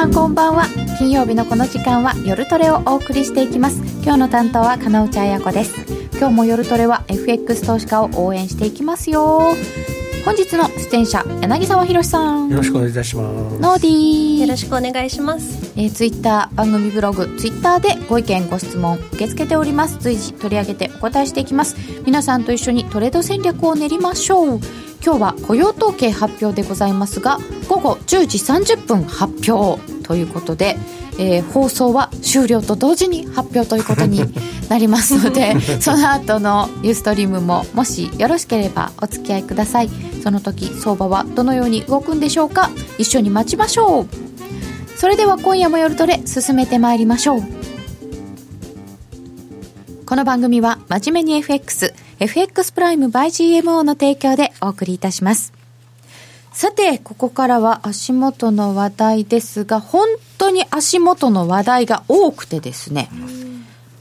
さんこんばんは。金曜日のこの時間は夜トレをお送りしていきます。今日の担当は金内彩子です。今日も夜トレは FX 投資家を応援していきますよ。本日の出演者柳沢博さん。よろしくお願いいたします。ノーディー。よろしくお願いします。えー、ツイッター番組ブログツイッターでご意見ご質問受け付けております。随時取り上げてお答えしていきます。皆さんと一緒にトレード戦略を練りましょう。今日は雇用統計発表でございますが午後10時30分発表ということで、えー、放送は終了と同時に発表ということになりますので その後のユーストリームももしよろしければお付き合いください。その時相場はどのように動くんでしょうか？一緒に待ちましょう。それでは今夜も夜トレ進めてまいりましょう。この番組は真面目に FX FX プライム by GMO の提供でお送りいたしますさてここからは足元の話題ですが本当に足元の話題が多くてですね、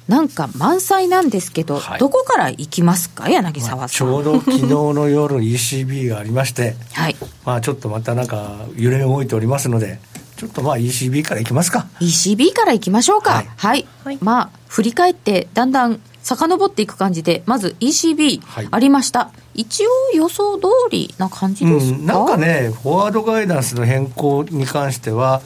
なんか満載なんですけど、はい、どこから行きますか、柳沢さん、まあ、ちょうど昨日の夜、ECB がありまして、はい、まあちょっとまたなんか、揺れ動いておりますので、ちょっとまあ ECB からいきますか。ECB からいきましょうか。はい。はい、はい、まあ、振り返って、だんだん遡っていく感じで、まず ECB ありました。はい、一応予想通りな感じですか、うん、なんかね、フォワードガイダンスの変更に関しては、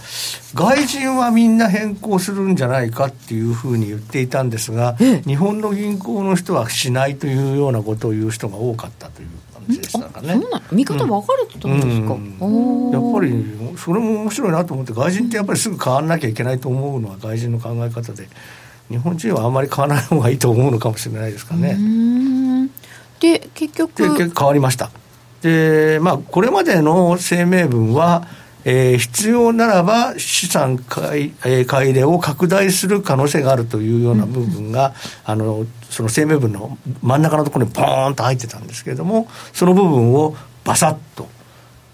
外人はみんな変更するんじゃないかっていうふうに言っていたんですが、日本の銀行の人はしないというようなことを言う人が多かったという。じでしたかね。そうな見方分かれてたんですか、うん。うん、やっぱりそれも面白いなと思って外人ってやっぱりすぐ変わらなきゃいけないと思うのは外人の考え方で日本人はあんまり変わらない方がいいと思うのかもしれないですかね。で結局。で結局変わりました。でまあこれまでの声明文はえー、必要ならば資産買い,、えー、買い入れを拡大する可能性があるというような部分が、うん、あのその声明文の真ん中のところにポーンと入ってたんですけれどもその部分をバサッと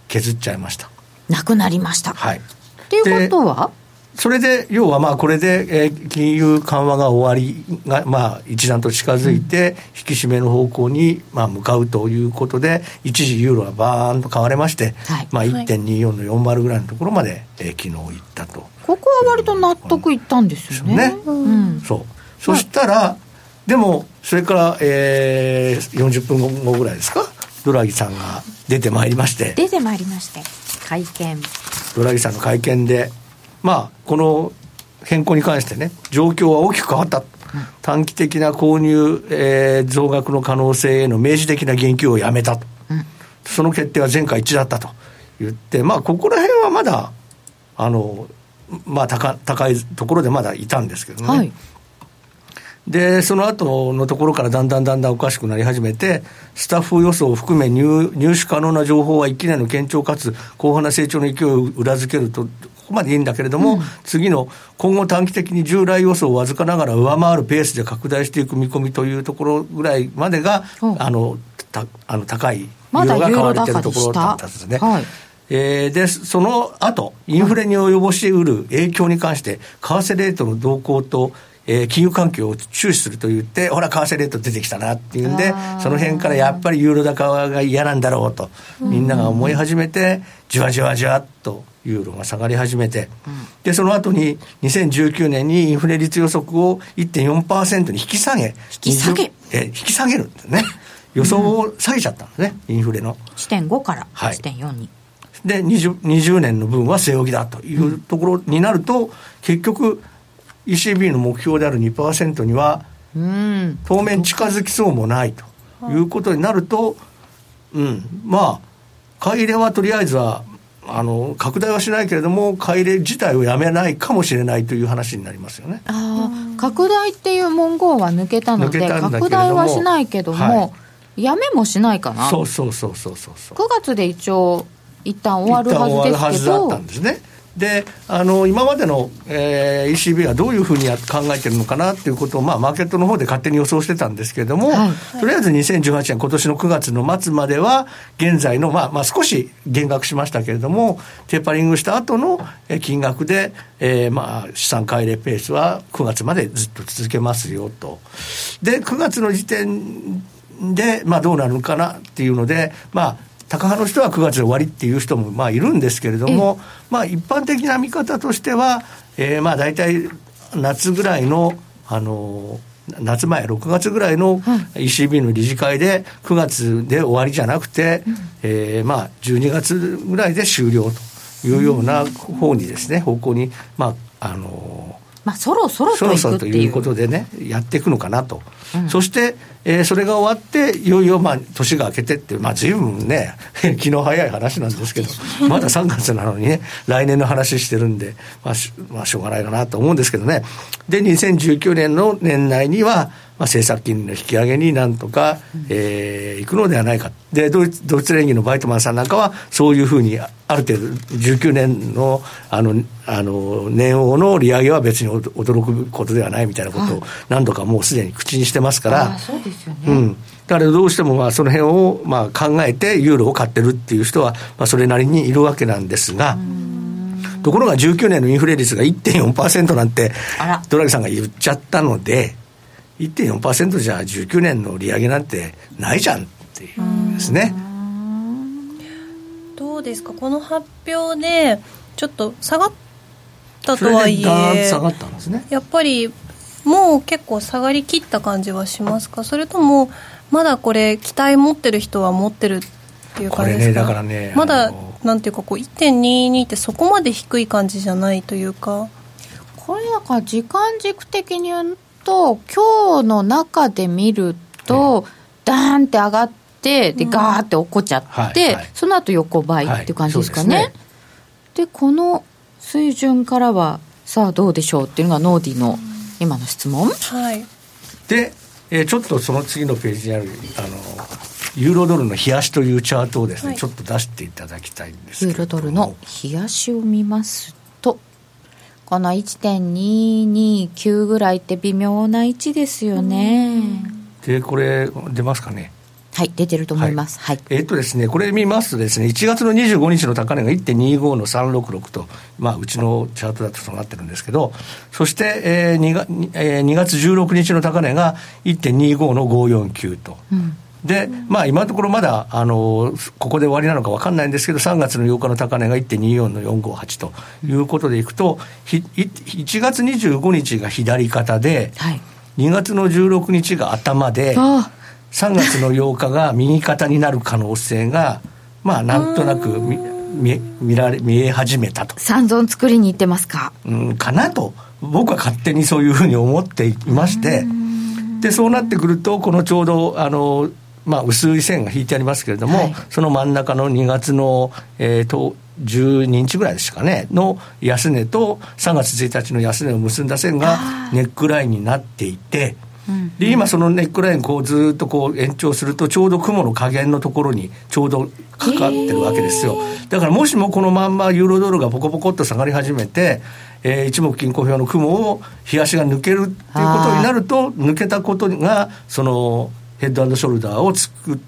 削っちゃいました。なくなりました。はい。ということは？それで、要はまあこれで、えー、金融緩和が終わりが、まあ、一段と近づいて、引き締めの方向に、まあ、向かうということで、一時ユーロはバーンと買われまして、はいまあ、1.24の40ぐらいのところまで、えー、昨日行ったと。ここは割と納得いったんですよね。ねうん、そうそしたら、でも、それから、えー、40分後ぐらいですか、ドラギさんが出てまいりまして。出てまいりまして、会見。ドラギさんの会見で、まあ、この変更に関してね、状況は大きく変わった。短期的な購入、えー、増額の可能性への明示的な言及をやめたと、うん、その決定は前回一致だったと言って、まあ、ここら辺はまだ、あの、まあ高、高いところでまだいたんですけどね。はい、で、その後のところからだんだんだんだんおかしくなり始めて、スタッフ予想を含め入入手可能な情報は一気にの堅調かつ広範な成長の勢いを裏付けると、ここまでいいんだけれども、うん、次の今後短期的に従来予想をわずかながら上回るペースで拡大していく見込みというところぐらいまでが、うん、あのたあの高いユーロが買われてるところだったんですね。はい。えー、で、その後、インフレに及ぼしうる影響に関して、為替レートの動向とえー、金融環境を注視すると言って、ほら、為替レート出てきたなっていうんで、その辺からやっぱりユーロ高が嫌なんだろうと、みんなが思い始めて、じわじわじわっとユーロが下がり始めて、で、その後に2019年にインフレ率予測を1.4%に引き下げ、引き下げえ引き下げるんですね。予想を下げちゃったんですね、インフレの。1.5から1.4に。で20、20年の分は据え置きだというところになると、結局、ECB の目標である2%には、当面近づきそうもないということになると、うん、まあ、買い入れはとりあえずは、あの拡大はしないけれども、買い入れ自体をやめないかもしれないという話になりますよね。あ拡大っていう文言は抜けたので、拡大はしないけども、はい、やめもしないかな、そうそうそうそうそうそう。9月で一応、一旦終わるはずですけど。だったんですねであの今までの、えー、ECB はどういうふうに考えてるのかなっていうことを、まあ、マーケットの方で勝手に予想してたんですけれども、はい、とりあえず2018年、今年の9月の末までは、現在の、まあまあ、少し減額しましたけれども、テーパリングした後の金額で、えーまあ、資産買い入れペースは9月までずっと続けますよと。で、9月の時点で、まあ、どうなるのかなっていうので、まあ、高派の人は9月で終わりっていう人もまあいるんですけれども、まあ、一般的な見方としては、えー、まあ大体夏ぐらいの、あの夏前、6月ぐらいの ECB の理事会で、9月で終わりじゃなくて、うん、えー、まあ、12月ぐらいで終了というような方にですね、方向に、まあ、あのまあ、そろそろとそろということでね、やっていくのかなと、うん、そして、えー、それが終わって、いよいよまあ年が明けてって、まあ、ずいぶんね、気の早い話なんですけど、まだ3月なのにね、来年の話してるんで、まあし、まあ、しょうがないかなと思うんですけどね、で、2019年の年内には、まあ、政策金利の引き上げになんとか、えー、いくのではないか。で、ドイツ、ドイツ連銀のバイトマンさんなんかは、そういうふうに、ある程度、19年の、あの、あの、年王の利上げは別に驚くことではないみたいなことを、何度かもうすでに口にしてますから、そうですよね。うん。だからどうしてもまあその辺をまあ考えてユーロを買ってるっていう人はまあそれなりにいるわけなんですが、ところが19年のインフレ率が1.4%なんてドラギさんが言っちゃったので、1.4%じゃ19年の利上げなんてないじゃんっていうですね。どうですか、この発表で、ちょっと下がったとはいえ、下がったんですね。やっぱりもう結構下がりきった感じはしますか、それとも、まだこれ、期待持ってる人は持ってるっていう感じですか、ね、だからね、まだなんていうかこう、1.22ってそこまで低い感じじゃないというか。これだから時間軸的に言うと今日の中で見ると、ダーンって上がってでガーって落っこっちゃって、その後横ばいっていう感じですかね。はい、で、ね、この水準からはさあどうでしょうっていうのがノーディの今の質問。はい、で、えー、ちょっとその次のページにあるあのユーロドルの冷やしというチャートをですね、はい、ちょっと出していただきたいんですユーロドルの冷やしを見ますこの1.229ぐらいって微妙な位置ですよね。で、これ、出ますかね？はい、出てると思います。はい。はい、えー、っとですね、これ見ますとですね、1月の25日の高値が1.25の366と、まあ、うちのチャートだとそうなってるんですけど、そして、えー 2, がえー、2月16日の高値が1.25の549と。うんで、まあ、今のところまだ、あの、ここで終わりなのか分かんないんですけど、3月の8日の高値が1.24の458ということでいくと、1月25日が左肩で、はい、2月の16日が頭で、3月の8日が右肩になる可能性が、まあ、なんとなく見見見られ見え始めたと。三尊作りに行ってますか？うん、かなと、僕は勝手にそういうふうに思っていまして、で、そうなってくると、このちょうど、あの、まあ、薄い線が引いてありますけれども、はい、その真ん中の2月の、えー、と12日ぐらいですかね、の安値と3月1日の安値を結んだ線がネックラインになっていて、で今そのネックラインこうずっとこう延長するとちょうど雲の加減のところにちょうどかかってるわけですよ、だからもしもこのまんまユーロドルがポコポコっと下がり始めてえー、一目金衡表の雲を日足が抜けるっていうことになると抜けたことがそのヘッドショルダーを作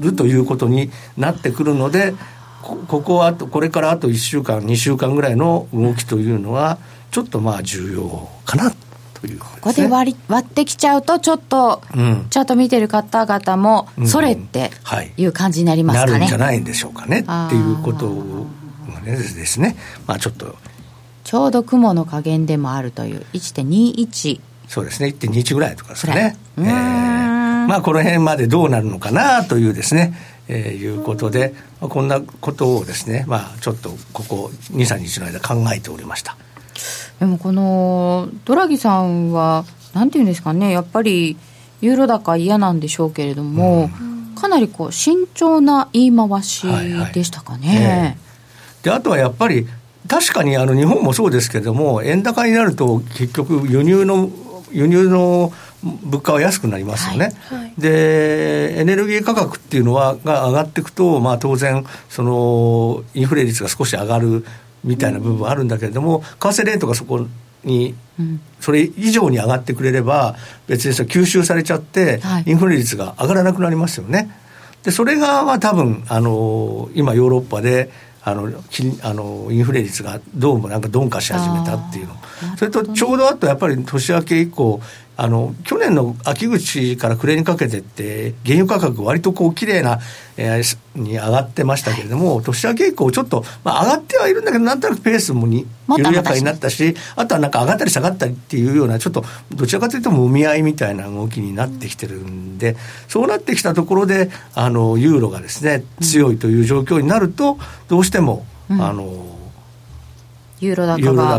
るということになってくるのでここはこれからあと1週間2週間ぐらいの動きというのはちょっとまあ重要かなという、ね、ここで割り割ってきちゃうとちょっと、うん、チャート見てる方々もそれっていう感じになりますかね、うんはい、なるんじゃないんでしょうかね。っていうことがねですね。まあちょっと。ちょうど雲の加減でもあるという。1.21そうですね。1.21ぐらいとかですね。えーまあ、この辺までどうなるのかなというですね、えー、いうことで、まあ、こんなことをですね、まあ、ちょっとここ2、3日の間考えておりました。でもこのドラギさんは、なんていうんですかね、やっぱりユーロ高嫌なんでしょうけれども、うん、かなりこう慎重な言い回しでしたかね。はいはいえー、であとはやっぱり確かにあの日本もそうですけれども、円高になると結局輸入の輸入の物価は安くなりますよね、はい。はい、でエネルギー価格っていうのはが上がっていくと、まあ、当然そのインフレ率が少し上がるみたいな部分はあるんだけれども、うん、為替レートがそこに、それ以上に上がってくれれば別にそ吸収されちゃって、インフレ率が上がらなくなりますよね。でそれがまあ多分あの今ヨーロッパであのあのインフレ率がどうもなんか鈍化し始めたっていうの。それとちょうどあとやっぱり年明け以降あの去年の秋口から暮れにかけてって、原油価格、割とこう綺麗な、えー、に上がってましたけれども、年明け以降、ちょっと、まあ、上がってはいるんだけど、なんとなくペースもに緩やかになったし、あとはなんか上がったり下がったりっていうような、ちょっとどちらかというと、もみ合いみたいな動きになってきてるんで、そうなってきたところで、あのユーロがですね、強いという状況になると、どうしても、うん、あのユーロ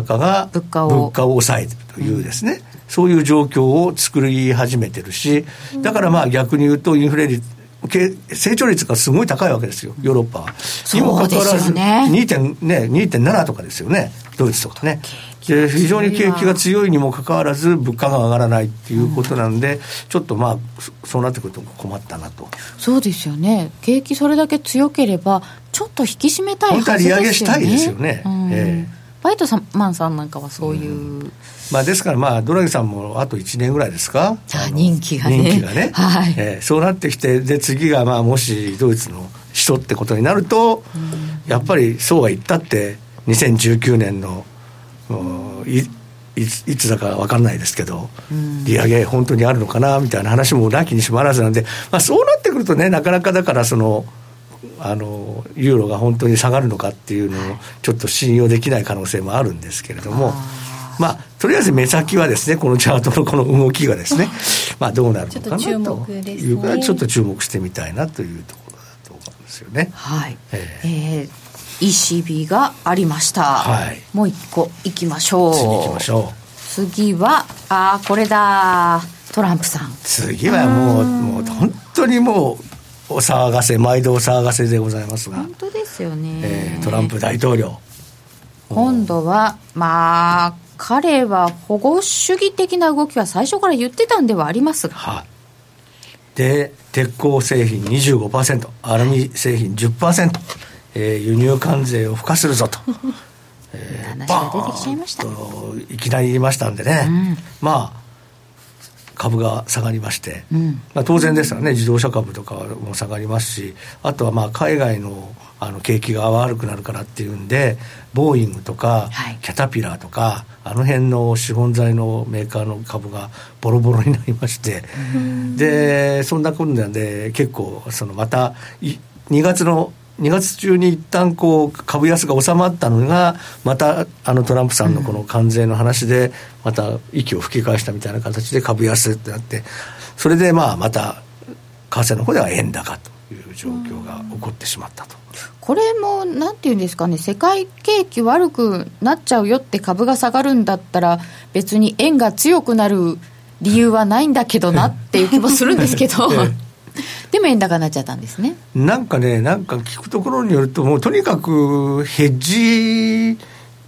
高が物価を物価を抑えてるというですね、うん、そういう状況を作り始めてるし、だからまあ逆に言うと、インフレ率、成長率がすごい高いわけですよ、ヨーロッパは。にもかかわらず、ね、2.7とかですよね、ドイツとかね。で非常に景気が強いにもかかわらず、物価が上がらないっていうことなんで、うん、ちょっとまあ、そうなってくると困ったなと。そうですよね、景気それだけ強ければ、ちょっと引き締めたいはずですよね。本当は利上げしたいですよね。うん、えーバイトさんマンさんなんかはそういう、うん、まあ、ですから、まあ、ドラギさんもあと1年ぐらいですか、あ人気がね、人気がね、はい。えー、そうなってきて、で次がまあもしドイツの人ってことになると、うん、やっぱりそうは言ったって、2019年のいいいつだか分かんないですけど、うん、利上げ、本当にあるのかなみたいな話もなきにしもあらずなんで、まあ、そうなってくるとね、なかなかだから、その、あのユーロが本当に下がるのかっていうのをちょっと信用できない可能性もあるんですけれども。まあ、とりあえず目先はですね、このチャートのこの動きがですね、まあどうなるのかなというか、ちょっと注目してみたいなというところだと思うんですよね。はい。えー、えー、ECB がありました。はい。もう一個いきましょう。次行きましょう。次は、ああ、これだ。トランプさん。次はもう、もう本当にもう、お騒がせ毎度お騒がせでございますが。本当ですよね、えー、トランプ大統領。今度はまあ彼は保護主義的な動きは最初から言ってたんではありますが、はで鉄鋼製品25%アルミ製品10%、えー、輸入関税を付加するぞと。えー、話が出てきちゃいましたいきなり言いましたんでね、うん、まあ株が下がりまして、うん、まあ、当然ですよね。自動車株とかも下がりますし。あとはまあ海外のあの景気が悪くなるからっていうんでボーイングとか、はい、キャタピラーとかあの辺の資本財のメーカーの株がボロボロになりまして。でそんなことなんで結構そのまた2月の2月中に一旦こう株安が収まったのが、またあのトランプさんのこの関税の話で、また息を吹き返したみたいな形で株安ってなって、それでまあまた、為替の方では円高という状況が起こってしまったと。これもなんていうんですかね、世界景気悪くなっちゃうよって株が下がるんだったら、別に円が強くなる理由はないんだけどなっていう気もするんですけど。でも円高になっちゃったんですねなんかね、なんか聞くところによると、もうとにかくヘッジ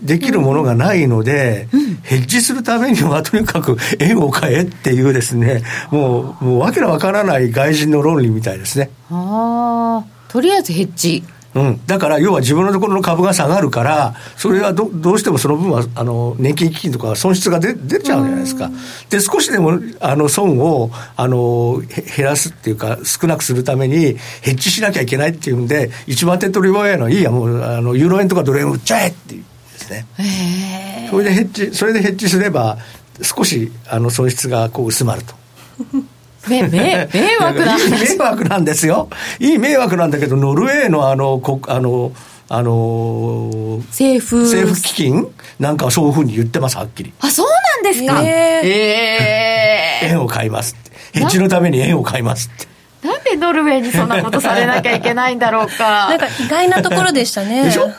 できるものがないので、うん、ヘッジするためにはとにかく円を買えっていうですね、もう、もうわけのわからない外人の論理みたいですね。ああ、とりあえずヘッジ。うん、だから要は自分のところの株が下がるから、それはどどうしてもその分はあの年金基金とか損失が出出ちゃうじゃないですか。で、少しでもあの損をあの減らすっていうか、少なくするために、ヘッジしなきゃいけないっていうんで、一番手っ取り早いのは、いいや、もうあのユーロ円とかドル円売っちゃえっていうですね。それでヘッジ、それでヘッジすれば、少しあの損失がこう薄まると。迷惑なん迷惑なんですよ。いい迷惑なんだけど、ノルウェーのあの、こあの、あの政府政府基金？なんかそういうふうに言ってます、はっきり。あ、そうなんですか？えー、えー、円を買いますって。ヘッジのために円を買いますって。なんでノルウェーにそんなことされなきゃいけないんだろうか。なんか意外なところでしたね。でしょ、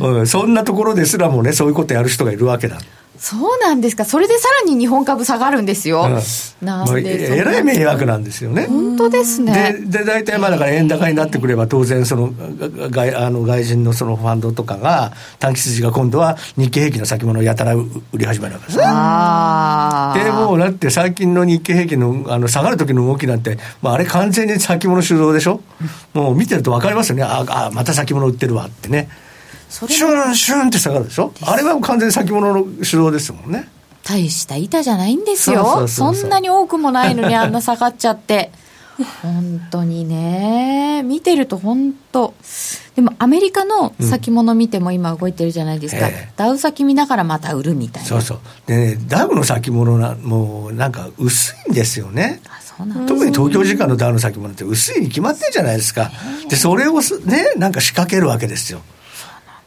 うん、そんなところですらもね、そういうことやる人がいるわけだ。そうなんですか、それでさらに日本株下がるんですよ、うん、なんでえらい迷惑なんですよね。本当ですね。でで大体まあだから円高になってくれば、当然その外あの外人のそのファンドとかが、短期筋が今度は日経平均の先物をやたら売り始めるわけですね。でもうだって最近の日経平均のあの下がる時の動きなんて、まあ、あれ完全に先物主導でしょ、もう見てると分かりますよね、ああ、また先物売ってるわってね。シュンシュンって下がるでしょ？あれは完全に先物の手動ですもんね。大した板じゃないんですよ。そんなに多くもないのにあんな下がっちゃって。本当にね、見てると本当、でもアメリカの先物見ても今動いてるじゃないですか、うん。えダウ先見ながらまた売るみたいな。そうそう。でね、ダウの先物な、もうなんか薄いんですよね。特に東京時間のダウの先物って薄いに決まってるじゃないですか。で、それをね、なんか仕掛けるわけですよ。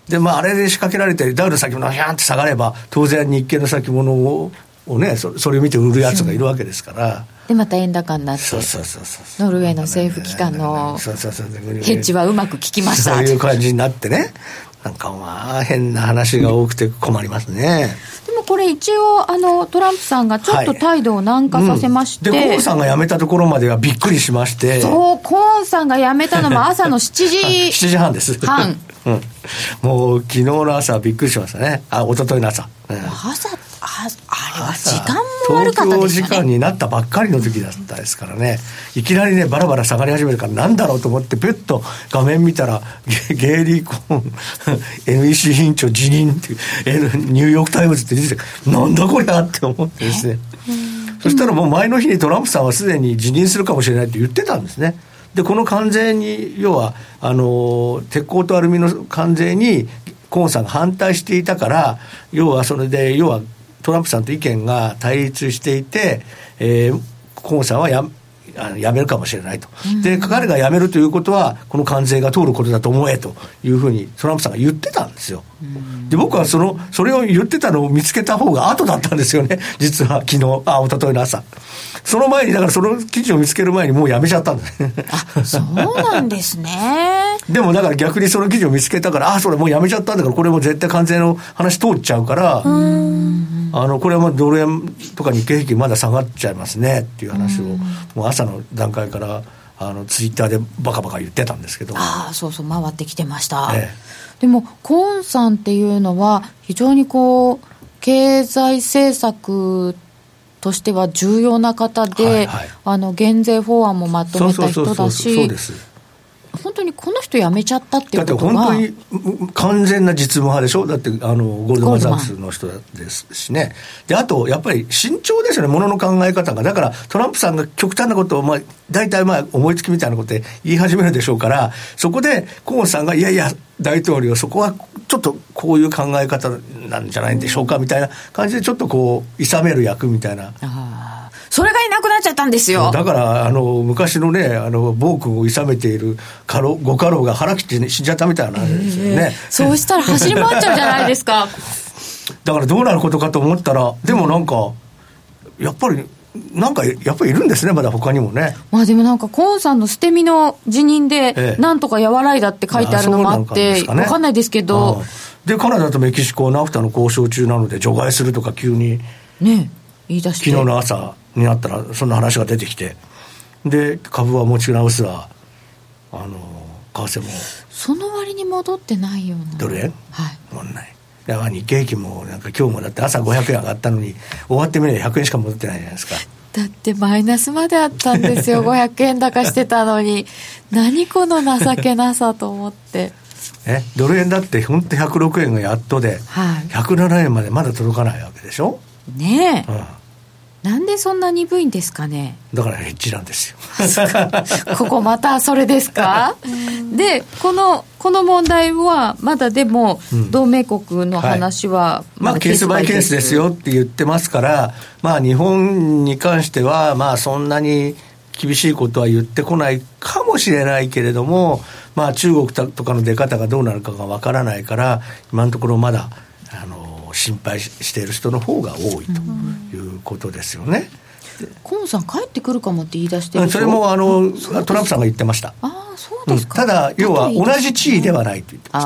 で、まあ、あれで仕掛けられて、ダウの先物がヒャンって下がれば、当然日経の先物ををねそ、それを見て売るやつがいるわけですから。で、また円高になって、そうそうそうそうノルウェーの政府機関のヘッジはうまく効きましたそういう感じになってね。なんかまあ変な話が多くて困りますね。でもこれ一応あのトランプさんがちょっと態度を軟化させまして、はいうん、でコーンさんが辞めたところまではびっくりしまして。そうコーンさんが辞めたのも朝の7時 7時半です。半、うん、もう昨日の朝びっくりしましたね。あ一昨日の朝、うん、朝あ時間も悪かったですね。東京時間になったばっかりの時だったですからね。いきなりねバラバラ下がり始めるからなんだろうと思ってペッと画面見たらゲイリー・コーン NEC 委員長辞任ってニューヨーク・タイムズって出ててなんだこりゃって思ってですね。そしたらもう前の日にトランプさんはすでに辞任するかもしれないって言ってたんですね。でこの関税に要はあの鉄鋼とアルミの関税にコーンさんが反対していたから要はそれで要はトランプさんと意見が対立していて、えー、コンさんはやあの辞めるかもしれないと、で彼が辞めるということは、この関税が通ることだと思えというふうにトランプさんが言ってたんですよ。で僕はそのそれを言ってたのを見つけた方が後だったんですよね、実は昨日あ一昨日の朝。その前に、だからその記事を見つける前にもうやめちゃったんですあそうなんですね。でもだから逆にその記事を見つけたから、あそれもうやめちゃったんだから、これも絶対関税の話通っちゃうから、あのこれはもうドル円とか日経平均まだ下がっちゃいますねっていう話を、もう朝の段階から。あのツイッターでバカバカ言ってたんですけどああそうそう回ってきてました、ええ、でもコーンさんっていうのは非常にこう経済政策としては重要な方で、はいはい、あの減税法案もまとめた人だし、本当にこの人辞めちゃったっていうことはだって本当に完全な実務派でしょ、だってあのゴールドマン・ザックスの人ですしね、であとやっぱり慎重ですよね、ものの考え方が、だからトランプさんが極端なことを、まあ、大体まあ思いつきみたいなことで言い始めるでしょうから、そこで河野さんが、いやいや、大統領、そこはちょっとこういう考え方なんじゃないんでしょうかみたいな感じで、ちょっとこう、いさめる役みたいな。それがいなくなっちゃったんですよ。だから、あの、昔のね、あの、暴君をいさめている家老、ご家老が腹切って、死んじゃったみたいなですよね、えー。そうしたら走り回っちゃうじゃないですか。だからどうなることかと思ったら、でもなんか、やっぱり、なんかやっぱりいるんですね、まだ他にもね。まあでもなんか、コーンさんの捨て身の辞任で、なんとか和らいだって書いてあるのもあって、わ、かんないですけど。で、カナダとメキシコ、ナフタの交渉中なので、除外するとか、急に。ね言い出して。昨日の朝になったら、そんな話が出てきて。で、株は持ち直すわ、あの、為替も。その割に戻ってないような。どれ？はい。戻んない。だから日経平均もなんか今日もだって朝500円上がったのに終わってみれば100円しか戻ってないじゃないですかだってマイナスまであったんですよ 500円高してたのに何この情けなさと思ってえドル円だって本当106円がやっとで、はい、107円までまだ届かないわけでしょ？ねえ、うんなんでそんな鈍いんですかね？だからヘッジなんですよ。ここまたそれですか？でこのこの問題はまだでも同盟国の話は、うんはい、まあケースバイケースですよって言ってますからまあ日本に関してはまあそんなに厳しいことは言ってこないかもしれないけれどもまあ中国とかの出方がどうなるかがわからないから今のところまだ心配している人の方が多いということですよね。河野さん帰ってくるかもって言い出してそれもあのトランプさんが言ってました。あそうですか、うん、ただ要は同じ地位ではないと言ってまし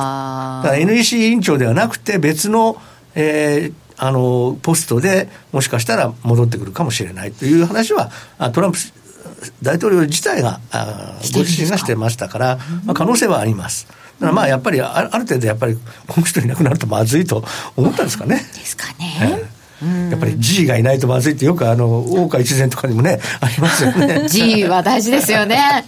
た。だ NEC 委員長ではなくて別の、えー、あのポストでもしかしたら戻ってくるかもしれないという話はトランプ大統領自体がご自身がしてましたから、まあ、可能性はあります。だからまあやっぱりある程度やっぱりこの人いなくなるとまずいと思ったんですかね。ですかね。やっぱり G がいないとまずいってよくあの大岡一善とかにもね ありますよね。G は大事ですよね。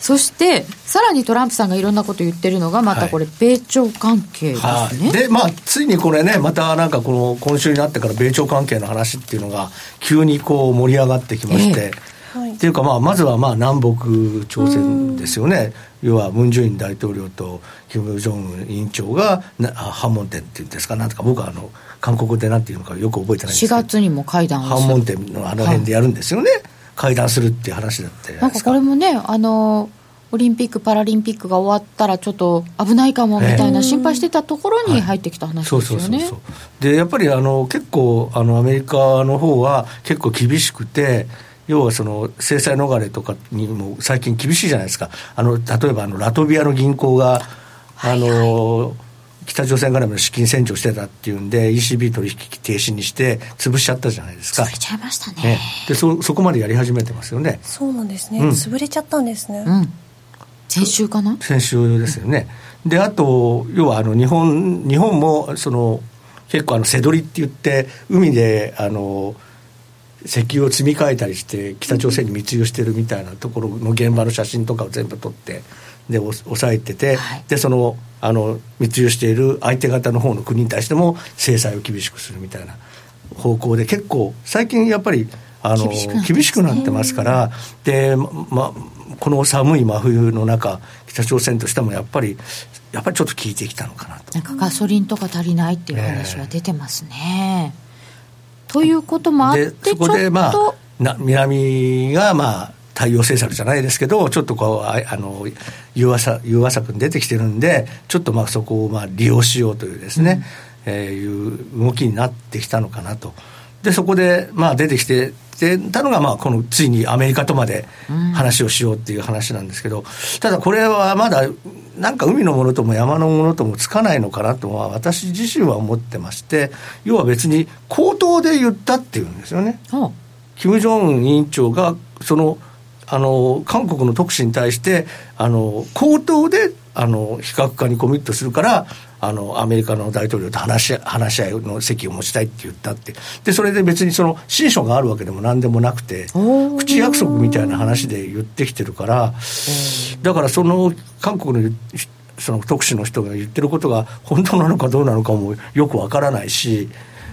そしてさらにトランプさんがいろんなこと言ってるのがまたこれ米朝関係ですね、はい、でまあついにこれねまたなんかこの今週になってから米朝関係の話っていうのが急にこう盛り上がってきまして、えはい、っていうか、まあ、まずはまあ南北朝鮮ですよね、要はムン・ジェイン大統領とキム・ジョンウン委員長が反問店っていうんですか、なんとか僕はあの韓国でなんていうのかよく覚えてないんですけど、4月にも会談反問店のあの辺でやるんですよね、はい、会談するっていう話だってなんかこれもね、あのオリンピック・パラリンピックが終わったら、ちょっと危ないかもみたいな心配してたところに入ってきた話ですよね。でやっぱりあの結構あの、アメリカの方は結構厳しくて、要はその制裁逃れとかにも最近厳しいじゃないですか、あの例えばあのラトビアの銀行が、あの、はいはい、北朝鮮からの資金洗浄してたっていうんで、ECB 取引停止にして、潰しちゃったじゃないですか。潰れちゃいましたね。ねでそそこまでやり始めてますよね。そうなんですね、うん、潰れちゃったんですね。うん先週かな？先週ですよね。で、あと、要はあの日本、日本もその結構あの、瀬取りって言って、海であの石油を積み替えたりして、北朝鮮に密輸してるみたいなところの現場の写真とかを全部撮って、で抑えてて、はい、でそのあの密輸している相手方の方の国に対しても制裁を厳しくするみたいな方向で、結構、最近やっぱり、あの厳しくなってますから、でまこの寒い真冬の中、北朝鮮としてもやっぱり、やっぱりちょっと効いてきたのかなと。なんかガソリンとか足りないっていう話は出てますね。えー、ということもあって、そこで、まあ、な南が、まあ、対応政策じゃないですけど、ちょっとこう、ああの融和策融和策に出てきてるんで、ちょっとまあそこをまあ利用しようというですね、うん、えー、いう動きになってきたのかなと。で、そこでまあ出てきて、てたのが、まあ、このついにアメリカとまで話をしようっていう話なんですけど、ただこれはまだ、なんか海のものとも山のものともつかないのかなとは、私自身は思ってまして、要は別に口頭で言ったっていうんですよね。金正恩委員長がそのあの韓国の特使に対してあの口頭であの非核化にコミットするからあのアメリカの大統領と話し話し合いの席を持ちたいって言ったって。でそれで別にその親書があるわけでも何でもなくて口約束みたいな話で言ってきてるからだからその韓国のその特使の人が言ってることが本当なのかどうなのかもよくわからないし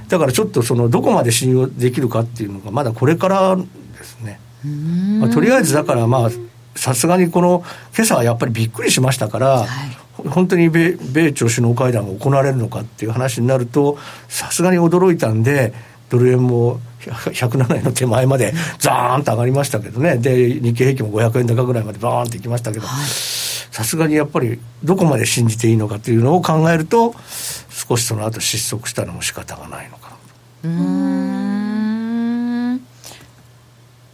だからちょっとそのどこまで信用できるかっていうのがまだこれからですね。まあ、とりあえずだからまあさすがにこの今朝はやっぱりびっくりしましたから、はい、本当に米米朝首脳会談が行われるのかっていう話になるとさすがに驚いたんでドル円も107円の手前までザーンと上がりましたけどね。で日経平均も500円高ぐらいまでバーンっていきましたけどさすがにやっぱりどこまで信じていいのかっていうのを考えると少しその後失速したのも仕方がないのかな。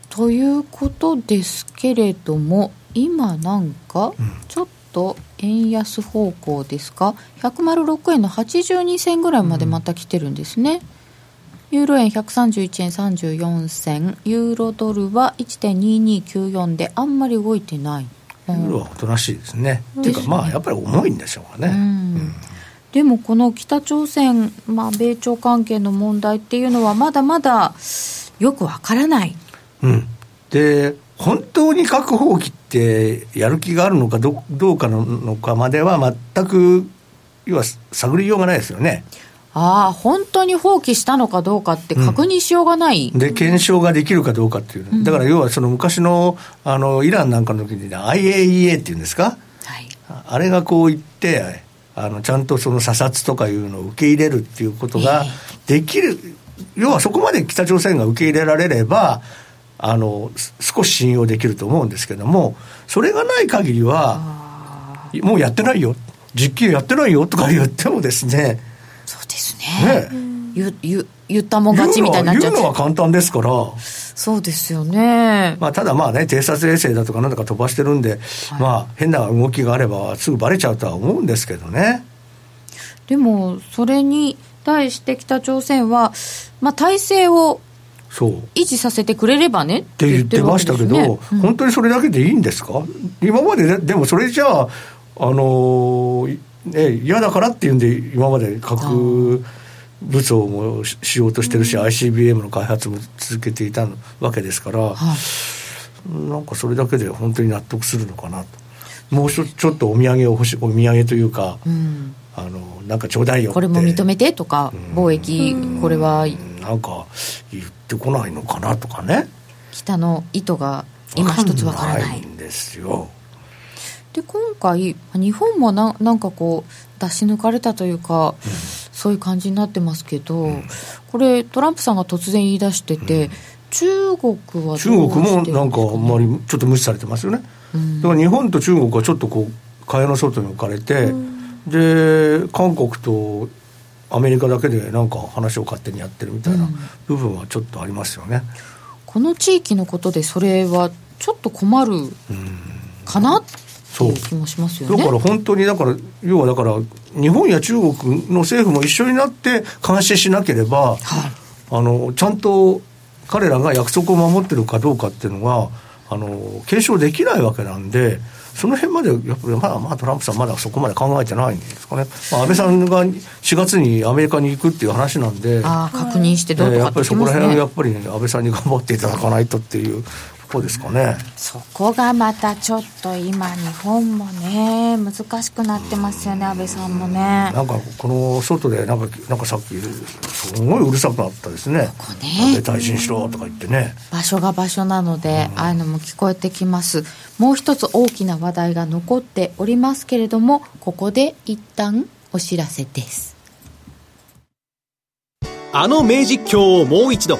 と。ということですけれども今なんかちょっと円安方向ですか、106円の82銭ぐらいまでまた来てるんですね、うん、ユーロ円131円34銭。ユーロドルは1.2294であんまり動いてない。ユーロはおとなしいですね、っていうかまあやっぱり重いんでしょうかね、うん。うん。でもこの北朝鮮、まあ、米朝関係の問題っていうのはまだまだよくわからない。うん、で本当に核放棄ってやる気があるのかどどうかのかまでは全く要は探りようがないですよね。ああ本当に放棄したのかどうかって確認しようがない、うん、で検証ができるかどうかっていう、だから要はその昔のあのイランなんかの時に、ね、IAEA っていうんですか、はい、あれがこう言ってあのちゃんとその査察とかいうのを受け入れるっていうことができる、えー、要はそこまで北朝鮮が受け入れられればあの少し信用できると思うんですけどもそれがない限りはもうやってないよ。実験やってないよとか言ってもですね。そうですね。ね。言言言ったもん勝ちみたいになっちゃう。言うのは簡単ですから。そうですよね、まあ、ただまあね偵察衛星だとかなんだか飛ばしてるんで、はい、まあ変な動きがあればすぐばれちゃうとは思うんですけどね。でもそれに対して北朝鮮は、まあ、体制を維持させてくれればねって言ってましたけど、うん、本当にそれだけでいいんですか？今までででもそれじゃあ、あのね、嫌だからっていうんで今まで核武装もしようとしてるし、うん、ICBM の開発も続けていたわけですから、はい、なんかそれだけで本当に納得するのかな。ともうちょちょっとお土産を欲しいお土産というか、うん、あのなんかちょうだいよこれも認めてとか、貿易これは。なんか言ってこないのかなとかね。北の意図が今一つわからない。んですよ。で今回日本もななんかこう出し抜かれたというか、うん、そういう感じになってますけど、うん、これトランプさんが突然言い出してて、うん、中国は中国もなんかあんまりちょっと無視されてますよね、だから日本と中国はちょっとこう蚊帳の外に置かれて、で韓国とアメリカだけでなんか話を勝手にやってるみたいな部分はちょっとありますよね、この地域のことでそれはちょっと困るかなっていう気もしますよね。だから本当にだから要はだから日本や中国の政府も一緒になって監視しなければ、はい、あのちゃんと彼らが約束を守ってるかどうかっていうのがあの検証できないわけなんでその辺までやっぱりまだまだトランプさんまだそこまで考えてないんですかね、まあ、安倍さんが4月にアメリカに行くっていう話なんであ確認してどうとか、ね、やっぱりそこら辺はやっぱり、ね、安倍さんに頑張っていただかないとっていうこですかね。そこがまたちょっと今日本もね難しくなってますよね安倍さんもね。なんかこの外でなんかなんかさっきすごいうるさくなったですね。ここね安倍退陣しろとか言ってね。場所が場所なので、うん、ああいうのも聞こえてきます。もう一つ大きな話題が残っておりますけれどもここで一旦お知らせです。あの名実況をもう一度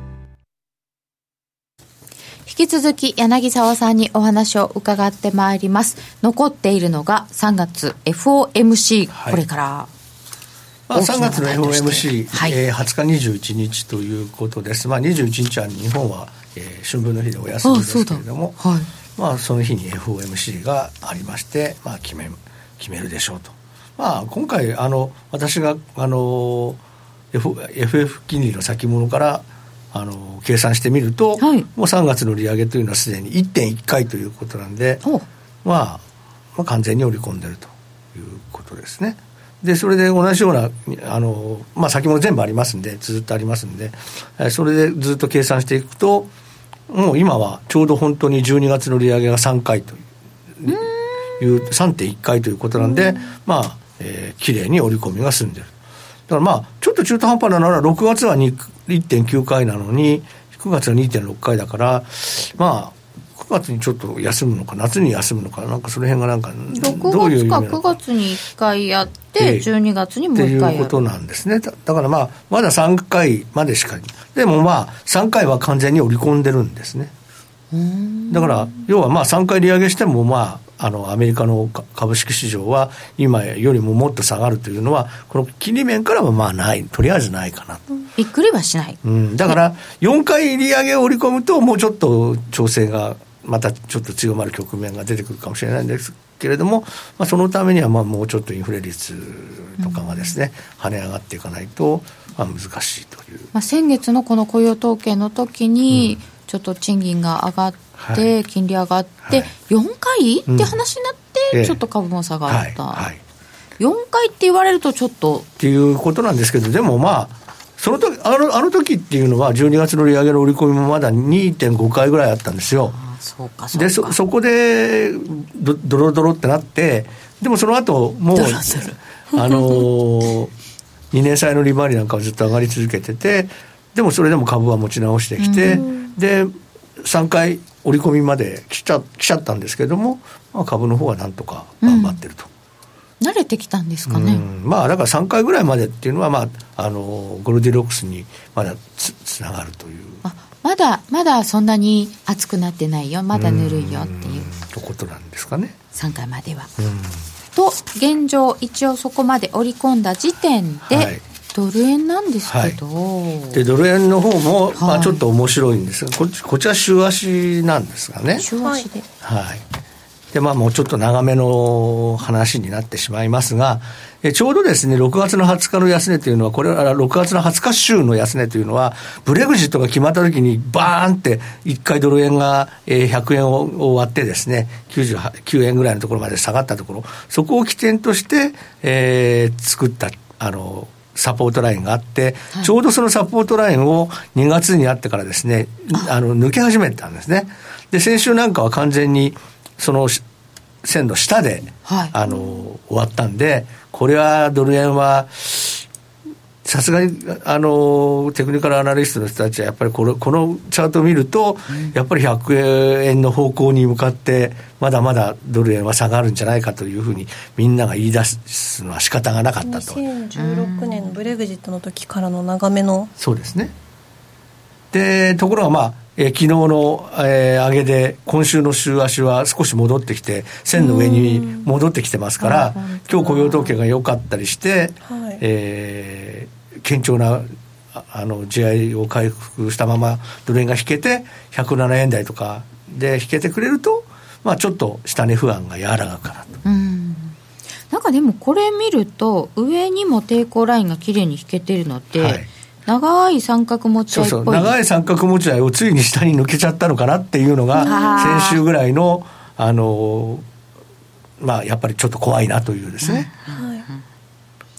き続き柳沢さんにお話を伺ってまいります。残っているのが3月 FOMC、はい、これからまあ、3月の FOMC、はい、えー、20日21日ということです、まあ、21日は日本は、えー、春分の日でお休みですけれどもはい。まあ、その日に FOMC がありまして、まあ、決め決めるでしょうと、まあ、今回あの私があの F FF 金利の先物からあの計算してみると、はい、もう3月の利上げというのはすでに1.1回ということなんで、まあ、まあ完全に織り込んでるということですね。でそれで同じようなあの、まあ、先も全部ありますんでずっとありますんでそれでずっと計算していくともう今はちょうど本当に12月の利上げが3回という3.1回ということなんでまあ、えー、きれいに織り込みが済んでる。だからまあちょっと中途半端ななら6月は1.9回なのに、9月は2.6回だから、まあ、9月にちょっと休むのか、夏に休むのか、なんかその辺がなんか、6月か9月に1回やって、12月にもう1回やる。ということなんですね。だからまあ、まだ3回までしか、でもまあ、3回は完全に織り込んでるんですね。だから、要はまあ3回利上げしても、まあ、あのアメリカの株式市場は今よりももっと下がるというのは、この金利面からはまあない、とりあえずないかなと。びっくりはしない。うん、だから、4回利上げを織り込むと、もうちょっと調整が、またちょっと強まる局面が出てくるかもしれないんですけれども、まあ、そのためにはまあもうちょっとインフレ率とかがですね、うん、跳ね上がっていかないと、まあ、難しいという、まあ、先月のこの雇用統計の時に、ちょっと賃金が上がって、金利上がって、4回って話になって、ちょっと株も下がった。はい。4回って言われるとちょっと。っていうことなんですけど、でもまあ、その時あのあの時っていうのは、12月の利上げの織り込みもまだ2.5回ぐらいあったんですよ。そうかでそそこでどドロドロってなって、でもその後もう、あのー、2年債の利回りなんかはずっと上がり続けてて、でもそれでも株は持ち直してきて、で3回織り込みまで来ちゃ来ちゃったんですけれども、まあ、株の方はなんとか頑張ってると。うん、慣れてきたんですかね、まあ、だから3回ぐらいまでっていうのは、まあ、あのゴルディロックスにまだつつながるというあまだまだそんなに熱くなってないよまだぬるいよっていう。とことなんですかね。3回までは。うん、と現状一応そこまで織り込んだ時点で、はい、ドル円なんですけど、はい、でドル円の方も、まあ、ちょっと面白いんですがここちら週足なんですがね。週足で。はい。でまあもうちょっと長めの話になってしまいますがえちょうどですね、6月の20日の安値というのは、これは6月の20日週の安値というのは、ブレグジットが決まったときに、バーンって1回ドル円が100円を割ってですね、99円ぐらいのところまで下がったところ、そこを起点として、えー、作った、あの、サポートラインがあって、はい、ちょうどそのサポートラインを2月にあってからですね、あの抜け始めたんですね。で、先週なんかは完全に、その線の下で、はい、あの終わったんで、これはドル円は、さすがにあのテクニカルアナリストの人たちはやっぱりこのこのチャートを見ると、うん、やっぱり100円の方向に向かってまだまだドル円は下がるんじゃないかというふうにみんなが言い出すのは仕方がなかったと。2016年のブレグジットの時からの長めの。そうですね。でところがまあえー、昨日の、えー、上げで、今週の週足は少し戻ってきて、線の上に戻ってきてますから、今日雇用統計が良かったりして、はい、えー、堅調なあの地合いを回復したまま、ドル円が引けて、107円台とかで引けてくれると、まあ、ちょっと下値不安が和らぐかなと。うん。なんかでもこれ見ると、上にも抵抗ラインがきれいに引けてるので、はい。長い三角持ち合いそうそう。長い三角持ち合いをついに下に抜けちゃったのかなっていうのが先週ぐらいのあのまあやっぱりちょっと怖いなというですね、はい、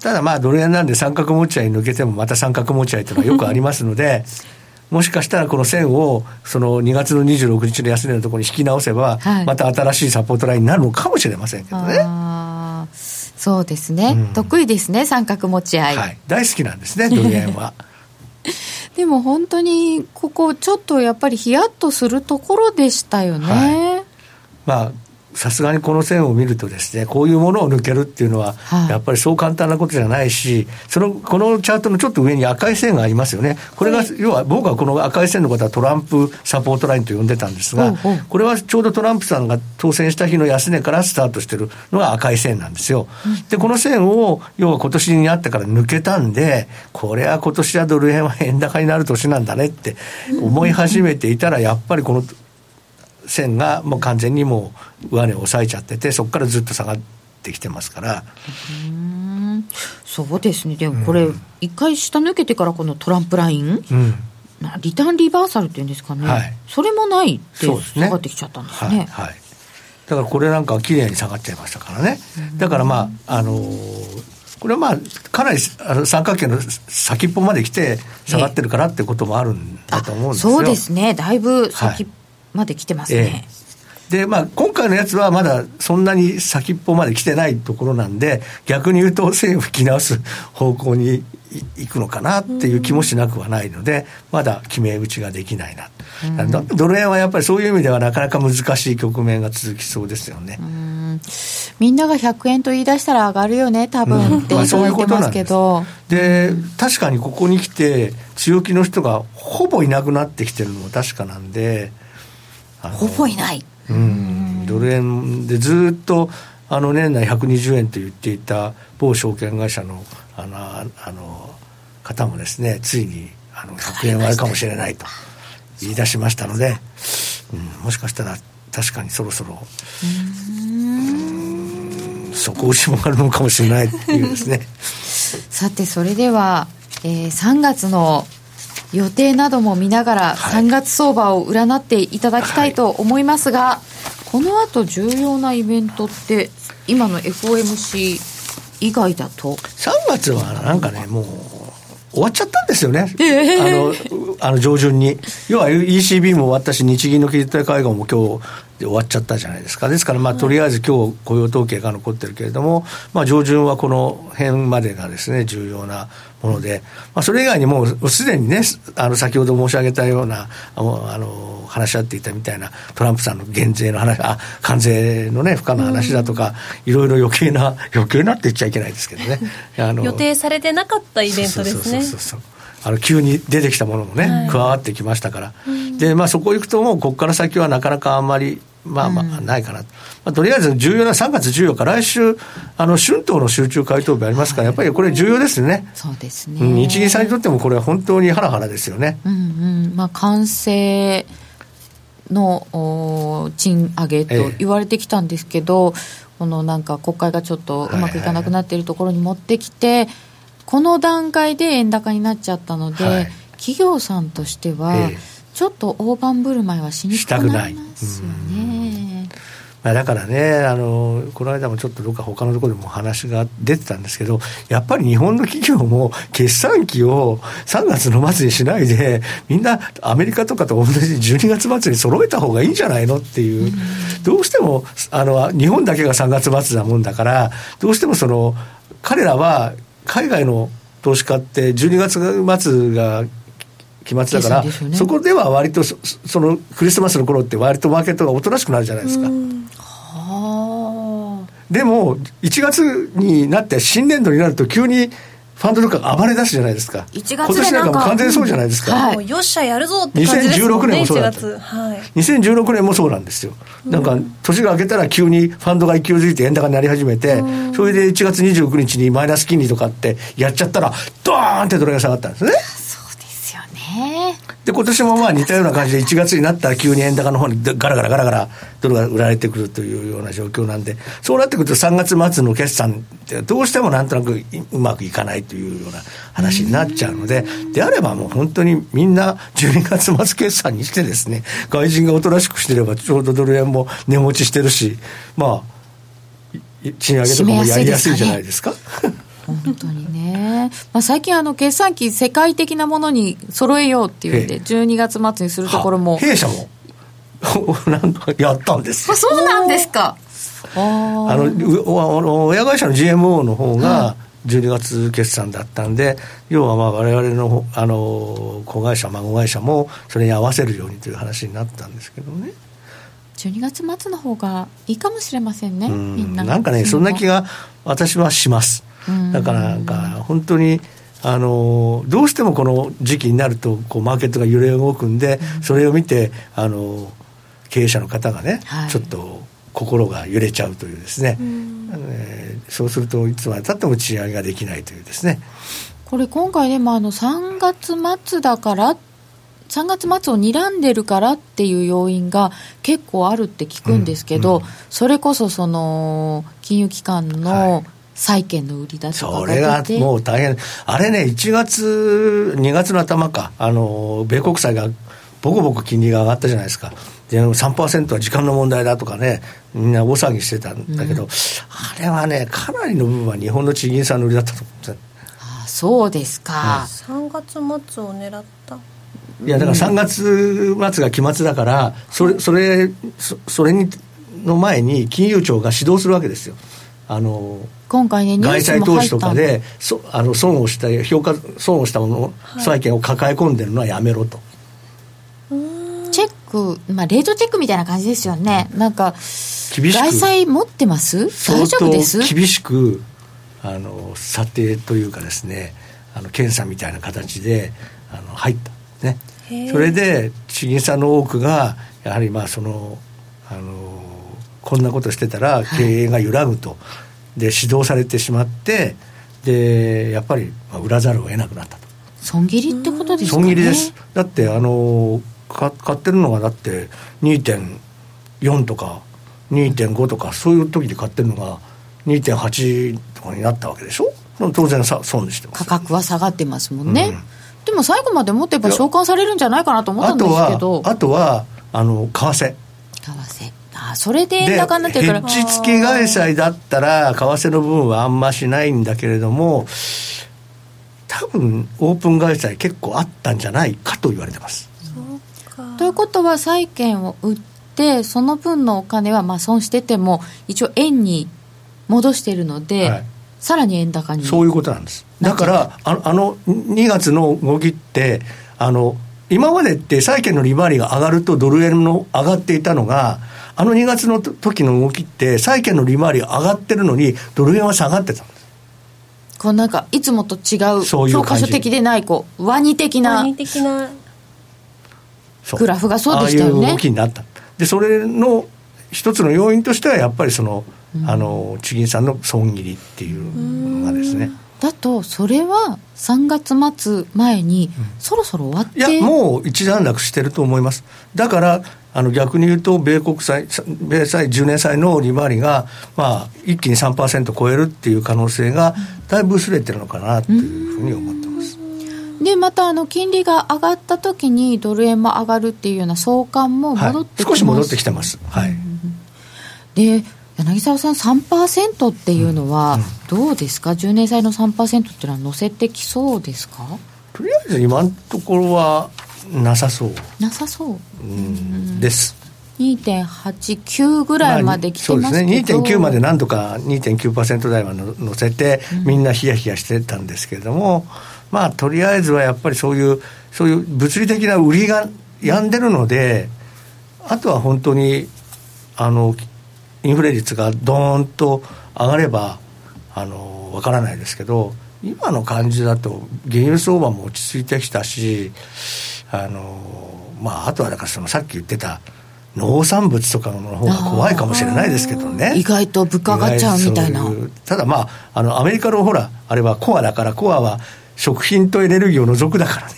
ただまあドル円なんで三角持ち合い抜けてもまた三角持ち合いというのはよくありますので もしかしたらこの線をその2月の26日の安値のところに引き直せば、はい、また新しいサポートラインになるのかもしれませんけどね。そうですね、うん、得意ですね三角持ち合い、はい、大好きなんですねドル円は。でも本当にここちょっとやっぱりヒヤッとするところでしたよね。はい、まあさすがにこの線を見るとですね、こういうものを抜けるっていうのは、やっぱりそう簡単なことじゃないし、その、このチャートのちょっと上に赤い線がありますよね。これが、要は僕はこの赤い線のことはトランプサポートラインと呼んでたんですが、これはちょうどトランプさんが当選した日の安値からスタートしてるのが赤い線なんですよ。で、この線を、要は今年にあってから抜けたんで、これは今年はドル円は円高になる年なんだねって思い始めていたら、やっぱりこの線がもう完全にもう上値を抑えちゃっててそこからずっと下がってきてますから。そうですね。でもこれ、一回下抜けてからこのトランプライン、うん、リターンリバーサルっていうんですかね、はい、それもないって下がってきちゃったんですね、ね、はい、はい、だからこれなんか綺麗に下がっちゃいましたからね、だからまああのーこれはまあ、かなりあの三角形の先っぽまで来て下がってるからってこともあるんだと思うんですよ、そうですね、だいぶ先っまで来てますね。えー、で、まあ、今回のやつはまだそんなに先っぽまで来てないところなんで、逆に言うと線を吹き直す方向にいくのかなっていう気もしなくはないので、まだ決め打ちができないな。ドル円はやっぱりそういう意味ではなかなか難しい局面が続きそうですよね。みんなが100円と言い出したら上がるよね、多分って言ってますけど。で、確かにここに来て、強気の人がほぼいなくなってきてるのも確かなんで、ほぼいない。うん、ドル円でずっとあの年内120円と言っていた某証券会社のあのあの方もですねついにあの100円割るかもしれないと言い出しましたので、うん、もしかしたら確かにそろそろ底打ちもあるのかもしれないっていうですね。さてそれでは、えー、3月の予定なども見ながら3月相場を占っていただきたいと思いますが、はい、この後重要なイベントって今の FOMC 以外だと？3月はなんかねもう終わっちゃったんですよね、えー、あのあの上旬に、要は ECB も終わったし、日銀の経済会合も今日で終わっちゃったじゃないですか、ですから、まあ、とりあえず今日雇用統計が残ってるけれども、まあ、上旬はこの辺までがですね重要なもので、まあ、それ以外にもうすでにね、あの先ほど申し上げたような、あの話し合っていたみたいなトランプさんの減税の話、あ関税のね、負荷の話だとか、いろいろ余計な、余計なって言っちゃいけないですけどね。あの予定されてなかったイベントですね。そうそうそうそうあの急に出てきたものもね、はい、加わってきましたから、でまあ、そこ行くと、もうここから先はなかなかあんまりまあまあ、ないかな、うん、まあ、とりあえず重要な3月14日、来週、あの春闘の集中回答日ありますから、やっぱりこれ、重要ですね、そうですね、うん、日銀さんにとっても、これは本当にハラハラですよね。うんうん。まあ、完成の賃上げと言われてきたんですけど、ええ、このなんか国会がちょっとうまくいかなくなっているところに持ってきて、はいはい、この段階で円高になっちゃったので、はい、企業さんとしては、え、ちょっと大盤振る舞いはしにくくなりますよね。まあ、だからねあの、この間もちょっとどっか他のところでも話が出てたんですけど、やっぱり日本の企業も決算期を3月の末にしないで、みんなアメリカとかと同じ12月末に揃えた方がいいんじゃないのっていう、どうしてもあの日本だけが3月末なもんだから、どうしてもその彼らは海外の投資家って12月末が期末だから、ね、そこでは割とそのクリスマスの頃って割とマーケットがおとなしくなるじゃないですか。でも1月になって新年度になると急にファンドとか暴れ出すじゃないですか。1月今年なんかも完全にそうじゃないですか。はい、よっしゃやるぞって感じですね。2016年もそうだった。はい、2016年もそうなんですよ。なんか年が明けたら急にファンドが勢いづいて円高になり始めて、それで1月29日にマイナス金利とかってやっちゃったら、ドーンってドルが下がったんですね。で、今年もまあ似たような感じで1月になったら急に円高の方にガラガラガラガラドルが売られてくるというような状況なんで、そうなってくると3月末の決算ってどうしてもなんとなくうまくいかないというような話になっちゃうので、であればもう本当にみんな12月末決算にしてですね、外人がおとなしくしてればちょうどドル円も値持ちしてるし、まあ、賃上げとかもやりやすいじゃないですか。本当にね、まあ、最近あの決算機世界的なものに揃えようっていうんで12月末にするところも。弊社も。なんとやったんですそうなんですか。あの親会社の GMO の方が12月決算だったんで、要はまあ我々のあの子会社孫会社もそれに合わせるようにという話になったんですけどね。12月末の方がいいかもしれませんねみんななんかねそんな気が私はしますだからなんか本当にあのどうしてもこの時期になるとこうマーケットが揺れ動くんで、それを見てあの経営者の方がね、はい、ちょっと心が揺れちゃうというですね、えー、そうするといつまでたっても賃上げができないというですね。これ今回でもあの3月末だから3月末を睨んでるからっていう要因が結構あるって聞くんですけど、うん。うん、それこそその金融機関の債券の売り出しそれがもう大変、あれね、1月、2月の頭か、あの米国債がボコボコ金利が上がったじゃないですか、で3%は時間の問題だとかね、みんな大騒ぎしてたんだけど、うん、あれはね、かなりの部分は日本の地銀さんの売りだったと思うんですあそうですか、うん、3月末を狙った。いやだから3月末が期末だから、それそれそれにの前に金融庁が指導するわけですよ。あの今回ね、外債投資とかでそあの損をした評価損をしたもの、債券を抱え込んでるのはやめろと。チェック、まあ、レートチェックみたいな感じですよね、なんか、厳しく。外債持ってます？大丈夫です？厳しくあの査定というかですね、あの検査みたいな形であの入った、ね、それで地銀さんの多くが、やはりまあそのあのこんなことしてたら経営が揺らぐと、はい、で指導されてしまってでやっぱり売らざるを得なくなったと。損切りってことですか、ね、損切りです。だってあのか買ってるのがだって2.4とか2.5とかそういう時で買ってるのが2.8とかになったわけでしょ？当然さ損してます価格は下がってますもんね、うん、でも最後まで持ってば償還されるんじゃないかなと思ったんですけど。あとはあの為替。為替あそれで円高になってるから。ヘッジ付き外債だったら為替の部分はあんましないんだけれども多分オープン外債結構あったんじゃないかと言われてます。ということは債券を売ってその分のお金はまあ損してても一応円に戻しているので、はい、さらに円高に。そういうことなんです。だからあのあの2月の動きってあの今までって債券の利回りが上がるとドル円の上がっていたのがあの2月の時の動きって、債券の利回り上がってるのに、ドル円は下がってたんです。こうなんかいつもと違う教科書的でないこうワニ的なグラフがそうでしたよね。ああいう動きになった。でそれの、一つの要因としてはやっぱりその、あの地銀さんの損切りっていうのがですね。だとそれは3月末前にそろそろ終わって、いやもう一段落してると思います。だからあの逆に言うと米国債米債10年債の利回りが、まあ、一気に3%超えるっていう可能性がだいぶ薄れてるのかなというふうに思ってます、でまたあの金利が上がった時にドル円も上がるっていうような相関も戻ってきてます、はい、少し戻ってきてます。はい、で柳沢さん、3%っていうのは、どうですか、うん、10年債の3%っていうのは乗せてきそうですか？とりあえず今のところはなさそう。なさそう、うん、です。2.89ぐらいまで来てますけど、まあ、そうですね、2.9までなんとか2.9%台は乗せて、みんなヒヤヒヤしてたんですけれども、うん、まあ、とりあえずはやっぱりそういう、そういう物理的な売りがやんでるので、あとは本当に、あの、インフレ率がどーんと上がればあの分からないですけど今の感じだと原油相場も落ち着いてきたしあの、まあ、あとはだからそのさっき言ってた農産物とかの方が怖いかもしれないですけどね。意外と物価上がっちゃうみたいな。ただまああのアメリカのほらあれはコアだからコアは食品とエネルギーを除くだからね。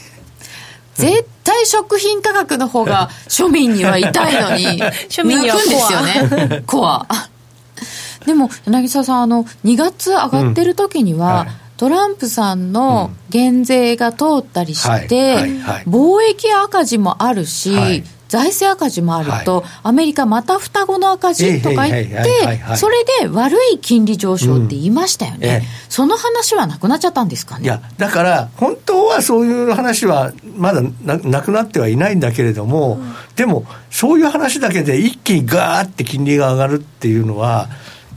絶対食品価格の方が庶民には痛いのに。庶民にはですよね。コア。でも柳沢さんあの2月上がってる時には、うんはいトランプさんの減税が通ったりして、貿易赤字もあるし、はい、財政赤字もあると、はい、アメリカまた双子の赤字とか言って、それで悪い金利上昇って言いましたよね、うん、その話はなくなっちゃったんですかね。いやだから本当はそういう話はまだなくなってはいないんだけれども、うん、でもそういう話だけで一気にガーって金利が上がるっていうのは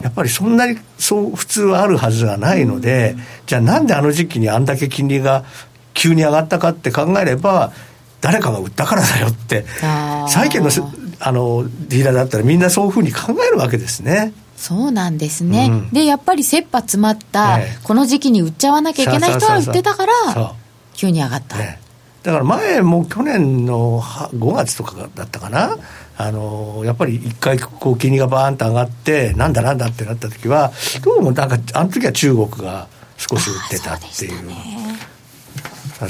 やっぱりそんなにそう普通はあるはずがないので、うん、じゃあなんであの時期にあんだけ金利が急に上がったかって考えれば誰かが売ったからだよって債券のあのディーラーだったらみんなそういうふうに考えるわけですね。そうなんですね、うん、でやっぱり切羽詰まった、この時期に売っちゃわなきゃいけない人は売ってたから急に上がった、ね、だから前も去年の5月とかだったかな？あのやっぱり一回こう金利がバーンと上がってなんだなんだってなった時はどうもなんかあの時は中国が少し売ってたっていう。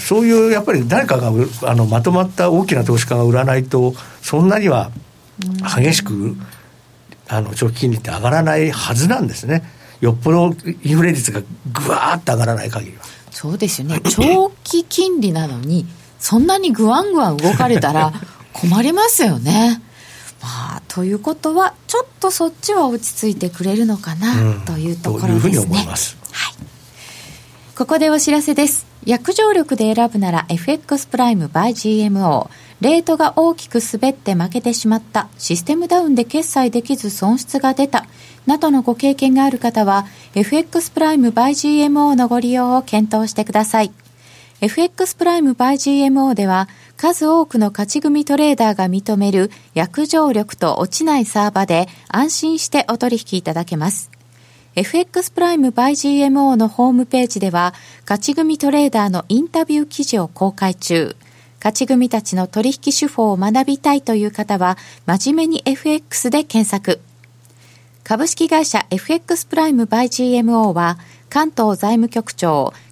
そういうやっぱり誰かがあのまとまった大きな投資家が売らないとそんなには激しくあの長期金利って上がらないはずなんですね。よっぽどインフレ率がぐわーっと上がらない限りは。そうですよね。長期金利なのにそんなにぐわんぐわん動かれたら困りますよね。まあ、ということはちょっとそっちは落ち着いてくれるのかな、というところですね。はい、ここでお知らせです。約定力で選ぶなら FX プライム by GMO。レートが大きく滑って負けてしまった。システムダウンで決済できず損失が出た。などのご経験がある方は FX プライム by GMO のご利用を検討してください。FX プライム by GMO では数多くの勝ち組トレーダーが認める約定力と落ちないサーバで安心してお取引いただけます。FX プライム by GMO のホームページでは、勝ち組トレーダーのインタビュー記事を公開中。勝ち組たちの取引手法を学びたいという方は、真面目に FX で検索。株式会社 FX プライム by GMO は、関東財務局長、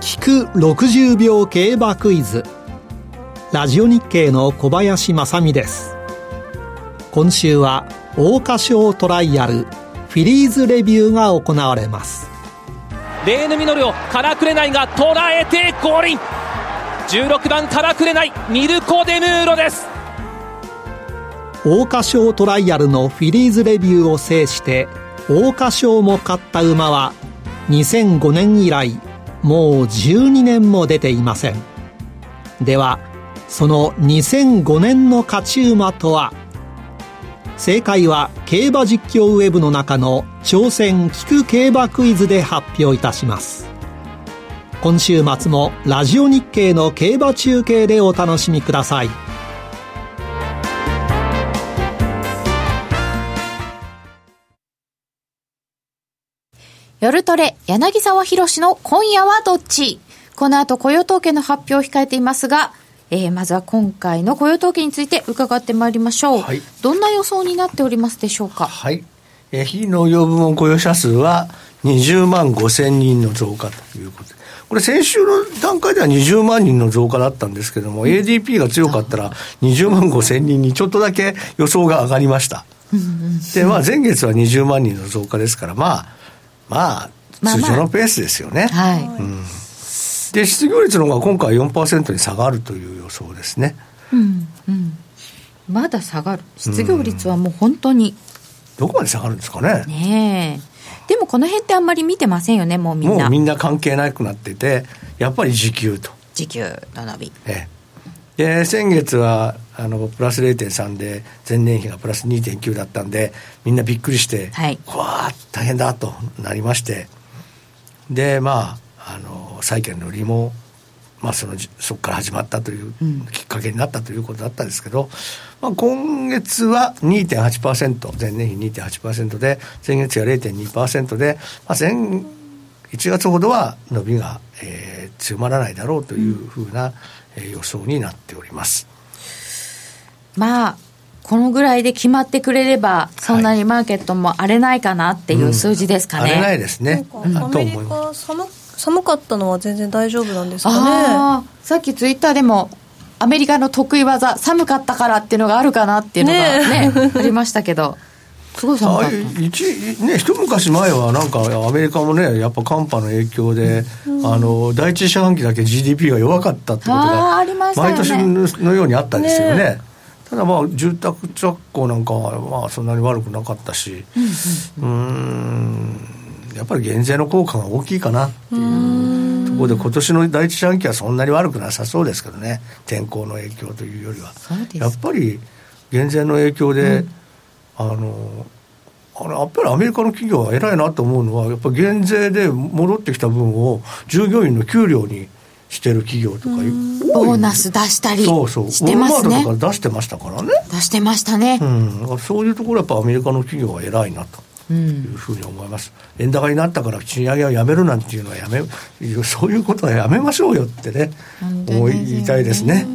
聞く60秒競馬クイズ。ラジオ日経の小林正美です。今週は桜花賞トライアルフィリーズレビューが行われますレーヌ・ミノルをからくれないが捉えて五輪16番からくれないミルコ・デムーロです桜花賞トライアルのフィリーズレビューを制して桜花賞も勝った馬は2005年以来もう12年も出ていません。ではその2005年の勝ち馬とは？正解は競馬実況ウェブの中の挑戦聞く競馬クイズで発表いたします。今週末もラジオ日経の競馬中継でお楽しみください。夜トレ柳沢博の今夜はどっち？この後雇用統計の発表を控えていますがえー、まずは今回の雇用統計について伺ってまいりましょう、はい、どんな予想になっておりますでしょうか？はい、えー、非農業部門雇用者数は20万5千人の増加ということで。これ先週の段階では20万人の増加だったんですけども、うん、ADP が強かったら20万5千人にちょっとだけ予想が上がりました。で、まあ前月は20万人の増加ですから、まあ、まあ、通常のペースですよね。まあまあ、はい。うんで失業率の方が今回4%に下がるという予想ですね。うんうん、まだ下がる失業率はもう本当に、どこまで下がるんですかね。ねでもこの辺ってあんまり見てませんよね、もうみんな。もうみんな関係なくなってて、やっぱり時給と。時給の伸び。ええ、で先月はあのプラス0.3で前年比がプラス2.9だったんでみんなびっくりして、はい、わ大変だとなりましてでまああの債券の利も、まあ、そのそこから始まったというきっかけになったということだったんですけど、まあ、今月は2.8%前年比2.8%で前月が0.2%で、まあ、前1月ほどは伸びが、えー、強まらないだろうというふうな、えー、予想になっております。まあこのぐらいで決まってくれれば、そんなにマーケットも荒れないかなっていう数字ですかね。はいうん、荒れないですね。アメリカ寒寒かったのは全然大丈夫なんですかね。さっきツイッターでもアメリカの得意技寒かったからっていうのがあるかなっていうのがね、ね、ありましたけどすごい寒かった。一,、ね、一昔前はなんかアメリカもねやっぱ寒波の影響で、うん、あの第一四半期だけ GDP が弱かったってことが毎年のようにあったんですよね。ねただまあ住宅着工なんかはまあそんなに悪くなかったしうんやっぱり減税の効果が大きいかなっていう。ところで今年の第一四半期はそんなに悪くなさそうですけどね。天候の影響というよりは。やっぱり減税の影響で、うん、あのあのやっぱりアメリカの企業は偉いなと思うのはやっぱり減税で戻ってきた分を従業員の給料にしてる企業とかボーナス出したりしてますね。そうそう出してましたからね。出してましたね、うん、そういうところやっぱアメリカの企業は偉いなと。いうふうに思います、うん、円高になったから賃上げをやめるなんていうのはやめそういうことはやめましょうよってね思いたいですね。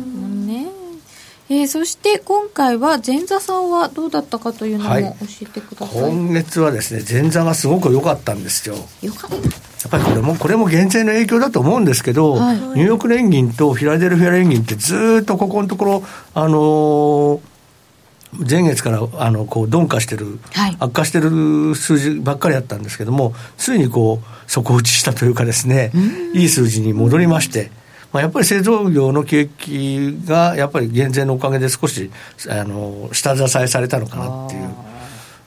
えー、そして今回は前座さんはどうだったかというのも教えてください、はい、今月はですね前座がすごく良かったんですよ。よかった。やっぱりこれもこれも減税の影響だと思うんですけど、はい、ニューヨーク連銀とフィラデルフィア連銀ってずっとここのところあのー前月からあのこう鈍化してる、はい、悪化してる数字ばっかりあったんですけども、ついにこう底打ちしたというかですね、いい数字に戻りまして、まあ、やっぱり製造業の景気がやっぱり減税のおかげで少しあの下支えされたのかなっていう。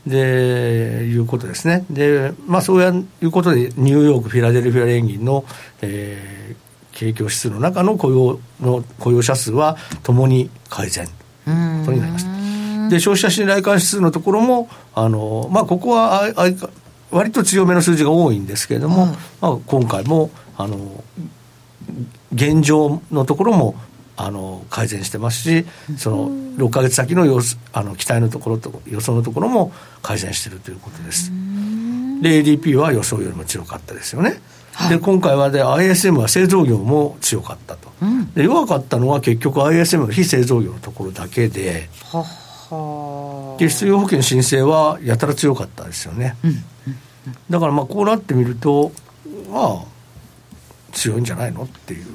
でいうことですね。で、まあ、そういうことで、ニューヨーク、フィラデルフィア連銀の、えー、景況指数の中の雇用の雇用者数はともに改善とになりました。で消費者信頼感指数のところもあの、まあ、ここはああ割と強めの数字が多いんですけれども、うん、まあ、今回もあの現状のところもあの改善してますし、その6か月先の様子あの期待のところと予想のところも改善しているということです。で ADP は予想よりも強かったですよね。はい、で今回はで ISM は製造業も強かったと、うん、で弱かったのは結局 ISM の非製造業のところだけで。はで失業保険申請はやたら強かったですよね、うん。うん。うん、だからまあこうなってみるとまあ強いんじゃないのっていう。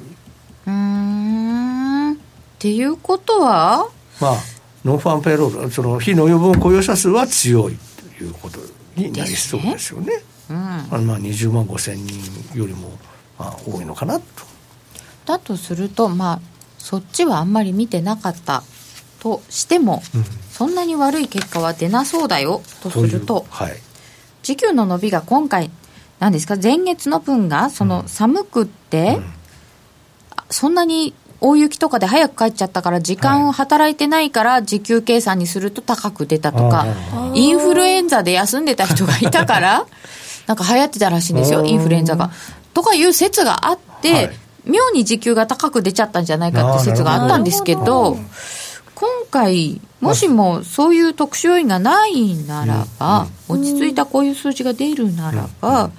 うん。っていうことは？まあノンファンペイロールその非農業分雇用者数は強いということになりそうですよね、ね、うん、まあ20万5千人よりもまあ多いのかなと。だとするとまあそっちはあんまり見てなかったとしても、うん、そんなに悪い結果は出なそうだよとすると、はい、時給の伸びが今回なんですか？前月の分がその寒くって、うん、そんなに大雪とかで早く帰っちゃったから時間を働いてないから時給計算にすると高く出たとか、インフルエンザで休んでた人がいたから なんか流行ってたらしいんですよインフルエンザが。とかいう説があって、はい、妙に時給が高く出ちゃったんじゃないかって説があったんですけど今回もしもそういう特殊要因がないならば、落ち着いたこういう数字が出るならば、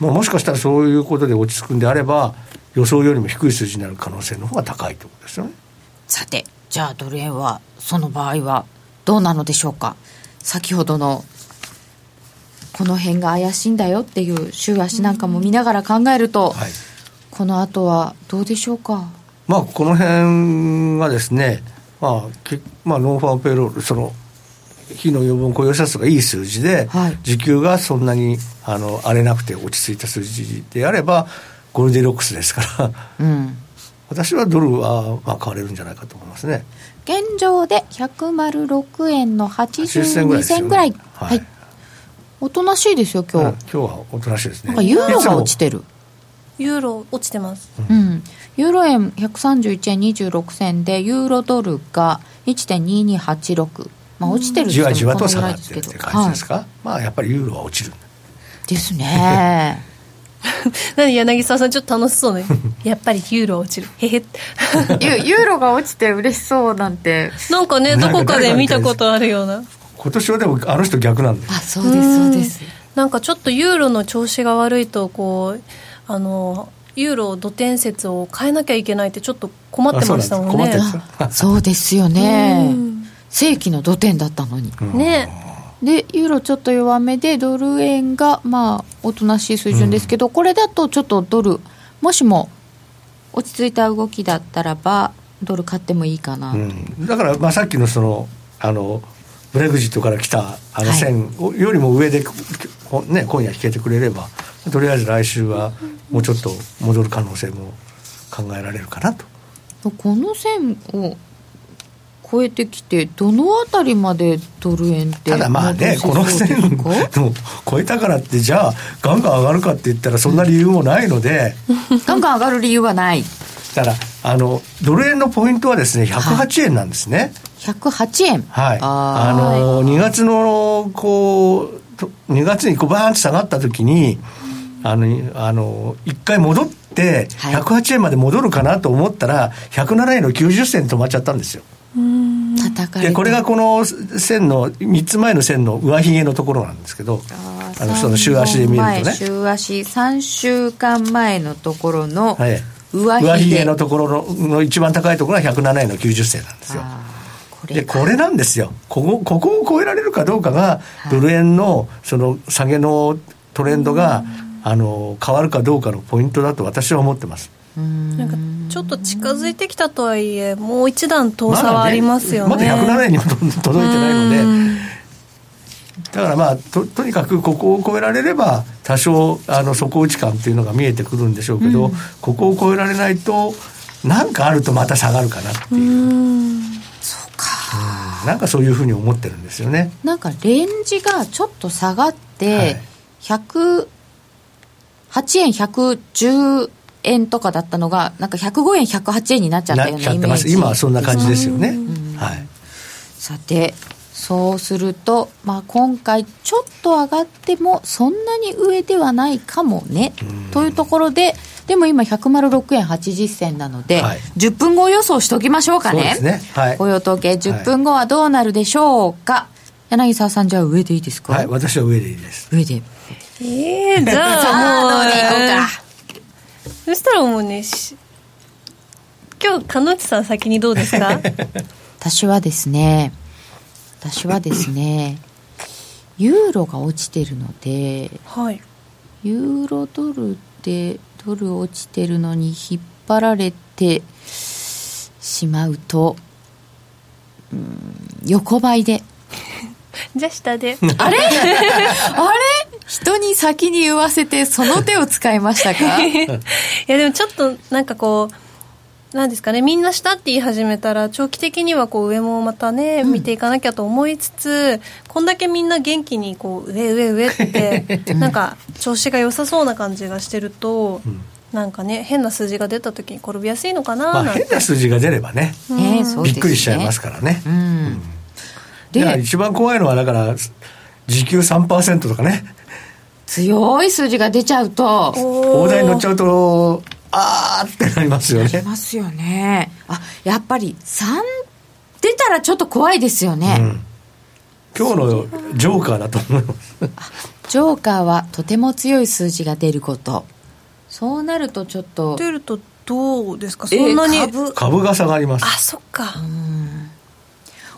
まあ、もしかしたらそういうことで落ち着くんであれば予想よりも低い数字になる可能性の方が高いということですよね。さてじゃあドル円はその場合はどうなのでしょうか？先ほどのこの辺が怪しいんだよっていう週足なんかも見ながら考えると、はい、この後はどうでしょうか？まあこの辺がですねまあ、けまあ、 non-farm payroll その非農業部門雇用者数がいい数字で、はい、時給がそんなにあの荒れなくて落ち着いた数字であれば Goldilocks ですから、うん、私はドルはまあ買われるんじゃないかと思いますね。現状で106円の82銭ぐらい、ね、はい、はい、おとなしいですよ今日、うん、今日はおとなしいですね。なんかユーロが落ちてる。ユーロ落ちてます、うん、ユーロ円131円26銭でユーロドルが1.2286まあ落ちてるじわじわと下がってるって感じですか、はい、まあやっぱりユーロは落ちる。ですね。何柳沢さんちょっと楽しそうね。やっぱりユーロ落ちる。へへ。ユーロが落ちて嬉しそうなんて。なんかねどこかで見たことあるような。今年はでもあの人逆なんで。あそうですそうですなんかちょっとユーロの調子が悪いとこうあのユーロ土天説を変えなきゃいけないってちょっと困ってましたもんね。そうです。よ。ね。正規の土天だったのに。ね。でユーロちょっと弱めでドル円がまあおとなしい水準ですけど、うん、これだとちょっとドルもしも落ち着いた動きだったらばドル買ってもいいかな、うん、だからまあさっきのそのあのブレグジットから来たあの線よりも上で、ね、今夜引けてくれればとりあえず来週はもうちょっと戻る可能性も考えられるかなと。この線を超えてきて、どのあたりまでドル円ってただまあね、この線を超えたからって、じゃあ、ガンガン上がるかって言ったら、そんな理由もないので、ガンガン上がる理由はない。だからあのドル円のポイントはですね108円なんですね、はい、108円。はい。あの2月のこう2月にこうバーンと下がった時にあのあの1回戻って108円まで戻るかなと思ったら107円の90銭止まっちゃったんですよ。でこれがこの線の3つ前の線の上髭のところなんですけどあのその週足で見るとね。週足3週間前のところの上髭,、上髭のところのの一番高いところが107円の90銭なんですよ。でこれなんですよ。ここここを超えられるかどうかが、ドル円のその下げのトレンドが、あの変わるかどうかのポイントだと私は思ってます。なんかちょっと近づいてきたとはいえもう一段遠さはありますよね。まだ,、ね、まだ107円にも 届いてないので。だからまあととにかくここを超えられれば多少あの底打ち感っていうのが見えてくるんでしょうけど、うん、ここを超えられないと何かあるとまた下がるかなっていう。そうか、うん、なんかそういうふうに思ってるんですよね。なんかレンジがちょっと下がって、はい、108円110円とかだったのがなんか105円108円になっちゃったようなイメージ。今はそんな感じですよね、はい、さてそうすると、まあ、今回ちょっと上がってもそんなに上ではないかもねというところででも今106円80銭なので、はい、10分後予想しときましょうかね。ね、はい、雇用統計10分後はどうなるでしょうか、はい、柳沢さんじゃあ上でいいですか？はい私は上でいいです。上でええー、じゃあもうどうでいこうか。そしたらもうね今日鹿内さん先にどうですか？私はですね私はですねユーロが落ちてるので、はい、ユーロドルでドル落ちてるのに引っ張られてしまうとうん横ばいで。じゃあ下で。あれ？あれ？人に先に言わせてその手を使いましたか？いやでもちょっとなんかこうなんですかねみんな下って言い始めたら長期的にはこう上もまたね、うん、見ていかなきゃと思いつつこんだけみんな元気にこう上上上って なんか調子が良さそうな感じがしてると、うん、なんかね変な数字が出た時に転びやすいのかなまあ、変な数字が出ればね、うん。ねびっくりしちゃいますからね、うん。うん。で一番怖いのはだから時給3%とかね強い数字が出ちゃうと。大台に乗っちゃうとあーってなりますよね。出ますよね。あやっぱり3出たらちょっと怖いですよね、うん。今日のジョーカーだと思います。ジョーカーはとても強い数字が出ること。そうなるとちょっと。出るとどうですか？そんなに、えー株株が下がります。あそっか、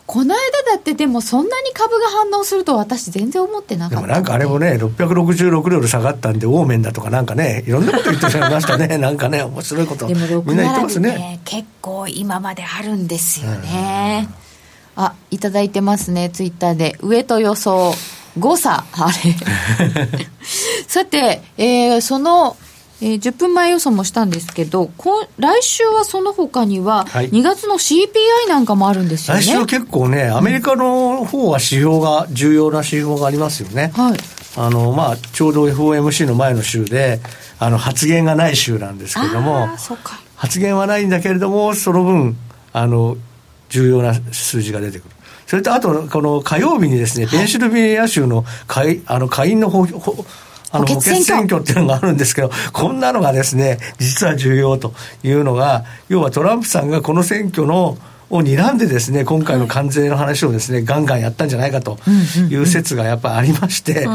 この間だってでもそんなに株が反応すると私全然思ってなかったで。もなんかあれもね666ドル下がったんでオーメンだとかなんかねいろんなこと言ってしまいましたね。なんかね面白いこと。でも6みんな言ってます並びねね結構今まであるんですよね、あいただいてますねツイッターで。上と予想誤差。あれ。さて、えーその、えー10分前予想もしたんですけど今来週はその他にははい。2月の CPI なんかもあるんですよね、来週は結構ねアメリカの方は指標が重要な指標がありますよね、はい。あのまあ、ちょうど FOMC の前の週であの発言がない週なんですけども発言はないんだけれどもその分あの重要な数字が出てくる。それとあとこの火曜日にですね、ペンシルベニア州の下院あの下院のほほあの補補欠選挙っていうのがあるんですけど、こんなのがですね、実は重要というのが、要はトランプさんがこの選挙のを睨んでですね、今回の関税の話をですね、ガンガンやったんじゃないかという説がやっぱりありまして、こ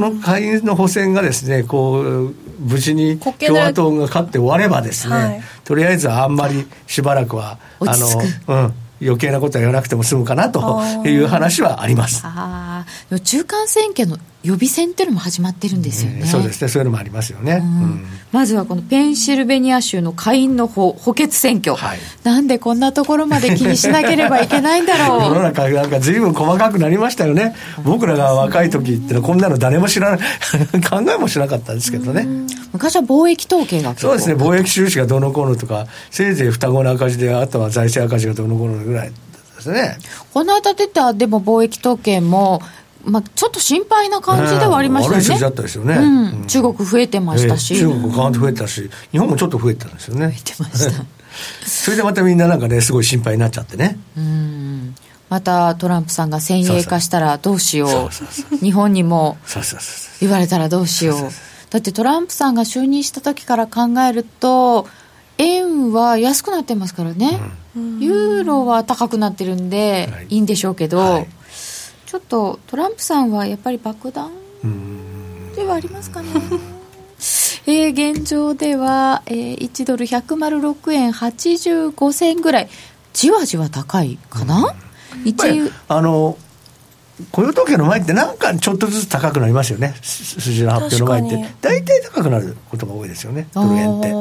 の下院の補選がですね、こう、無事に共和党が勝って終わればですね、はい。とりあえずあんまりしばらくは、落ち着く。うん、余計なことは言わなくても済むかなという話はあります。中間選挙の予備選っていうのも始まってるんですよね、そうですね、そういうのもありますよね。うん。まずはこのペンシルベニア州の下院の補補欠選挙、はい。なんでこんなところまで気にしなければいけないんだ 世のろう中なんか随分細かくなりましたよね。僕らが若い時ってのはこんなの誰も知らない、考えもしなかったですけどね。昔は貿易統計がそうですね、貿易収支がどうのこうのとか、せいぜい双子の赤字で、あとは財政赤字がどうのこうのぐらいですね。この間出たでも貿易統計も、まあ、ちょっと心配な感じではありましたよね、悪い数字だったですよね。うん。うん。中国増えてましたし、ええ中国ガーンと増えたし、日本もちょっと増えてたんですよね。出ました。それでまたみんななんかね、すごい心配になっちゃってね。うん。またトランプさんが先鋭化したらどうしよう。そうそうそ日本にも。言われたらどうしよう。だってトランプさんが就任した時から考えると円は安くなってますからね、ユーロは高くなってるんではい。いいんでしょうけど、はいちょっとトランプさんはやっぱり爆弾うん。ではありますかね。えー現状では、えー1ドル106円85銭ぐらいじわじわ高いかな、やっぱり一あの雇用統計の前ってなんかちょっとずつ高くなりますよね。す数字の発表の前って。大体高くなることが多いですよね。ドル円って、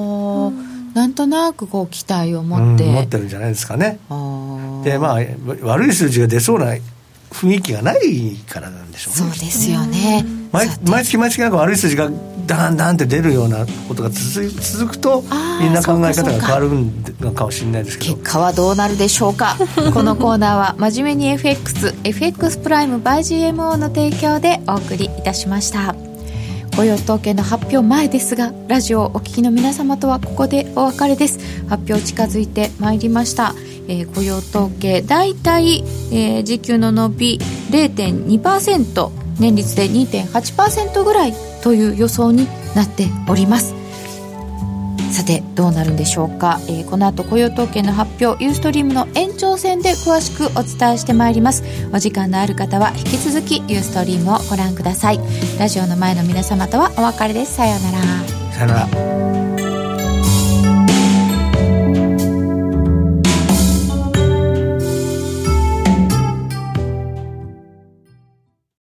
なんとなくこう期待をう持って、ん持ってるんじゃないですかねでまあ悪い数字が出そうな雰囲気がないからなんでしょうね。そうですよね、毎毎月毎月なんか悪い数字がダンダンって出るようなことが続い続くとみんな考え方が変わるのかもしれないですけ結ど果はどうなるでしょうか？このコーナーは真面目に FXFX プライム by GMO の提供でお送りいたしました雇用統計の発表前ですがラジオをお聞きの皆様とはここでお別れです。発表近づいてまいりました、えー雇用統計大体、えー時給の伸び0.2%年率で2.8%ぐらいという予想になっております。さてどうなるんでしょうか、えーこの後雇用統計の発表ユーストリームの延長戦で詳しくお伝えしてまいります。お時間のある方は引き続きユーストリームをご覧ください。ラジオの前の皆様とはお別れです。さようなら。さようなら。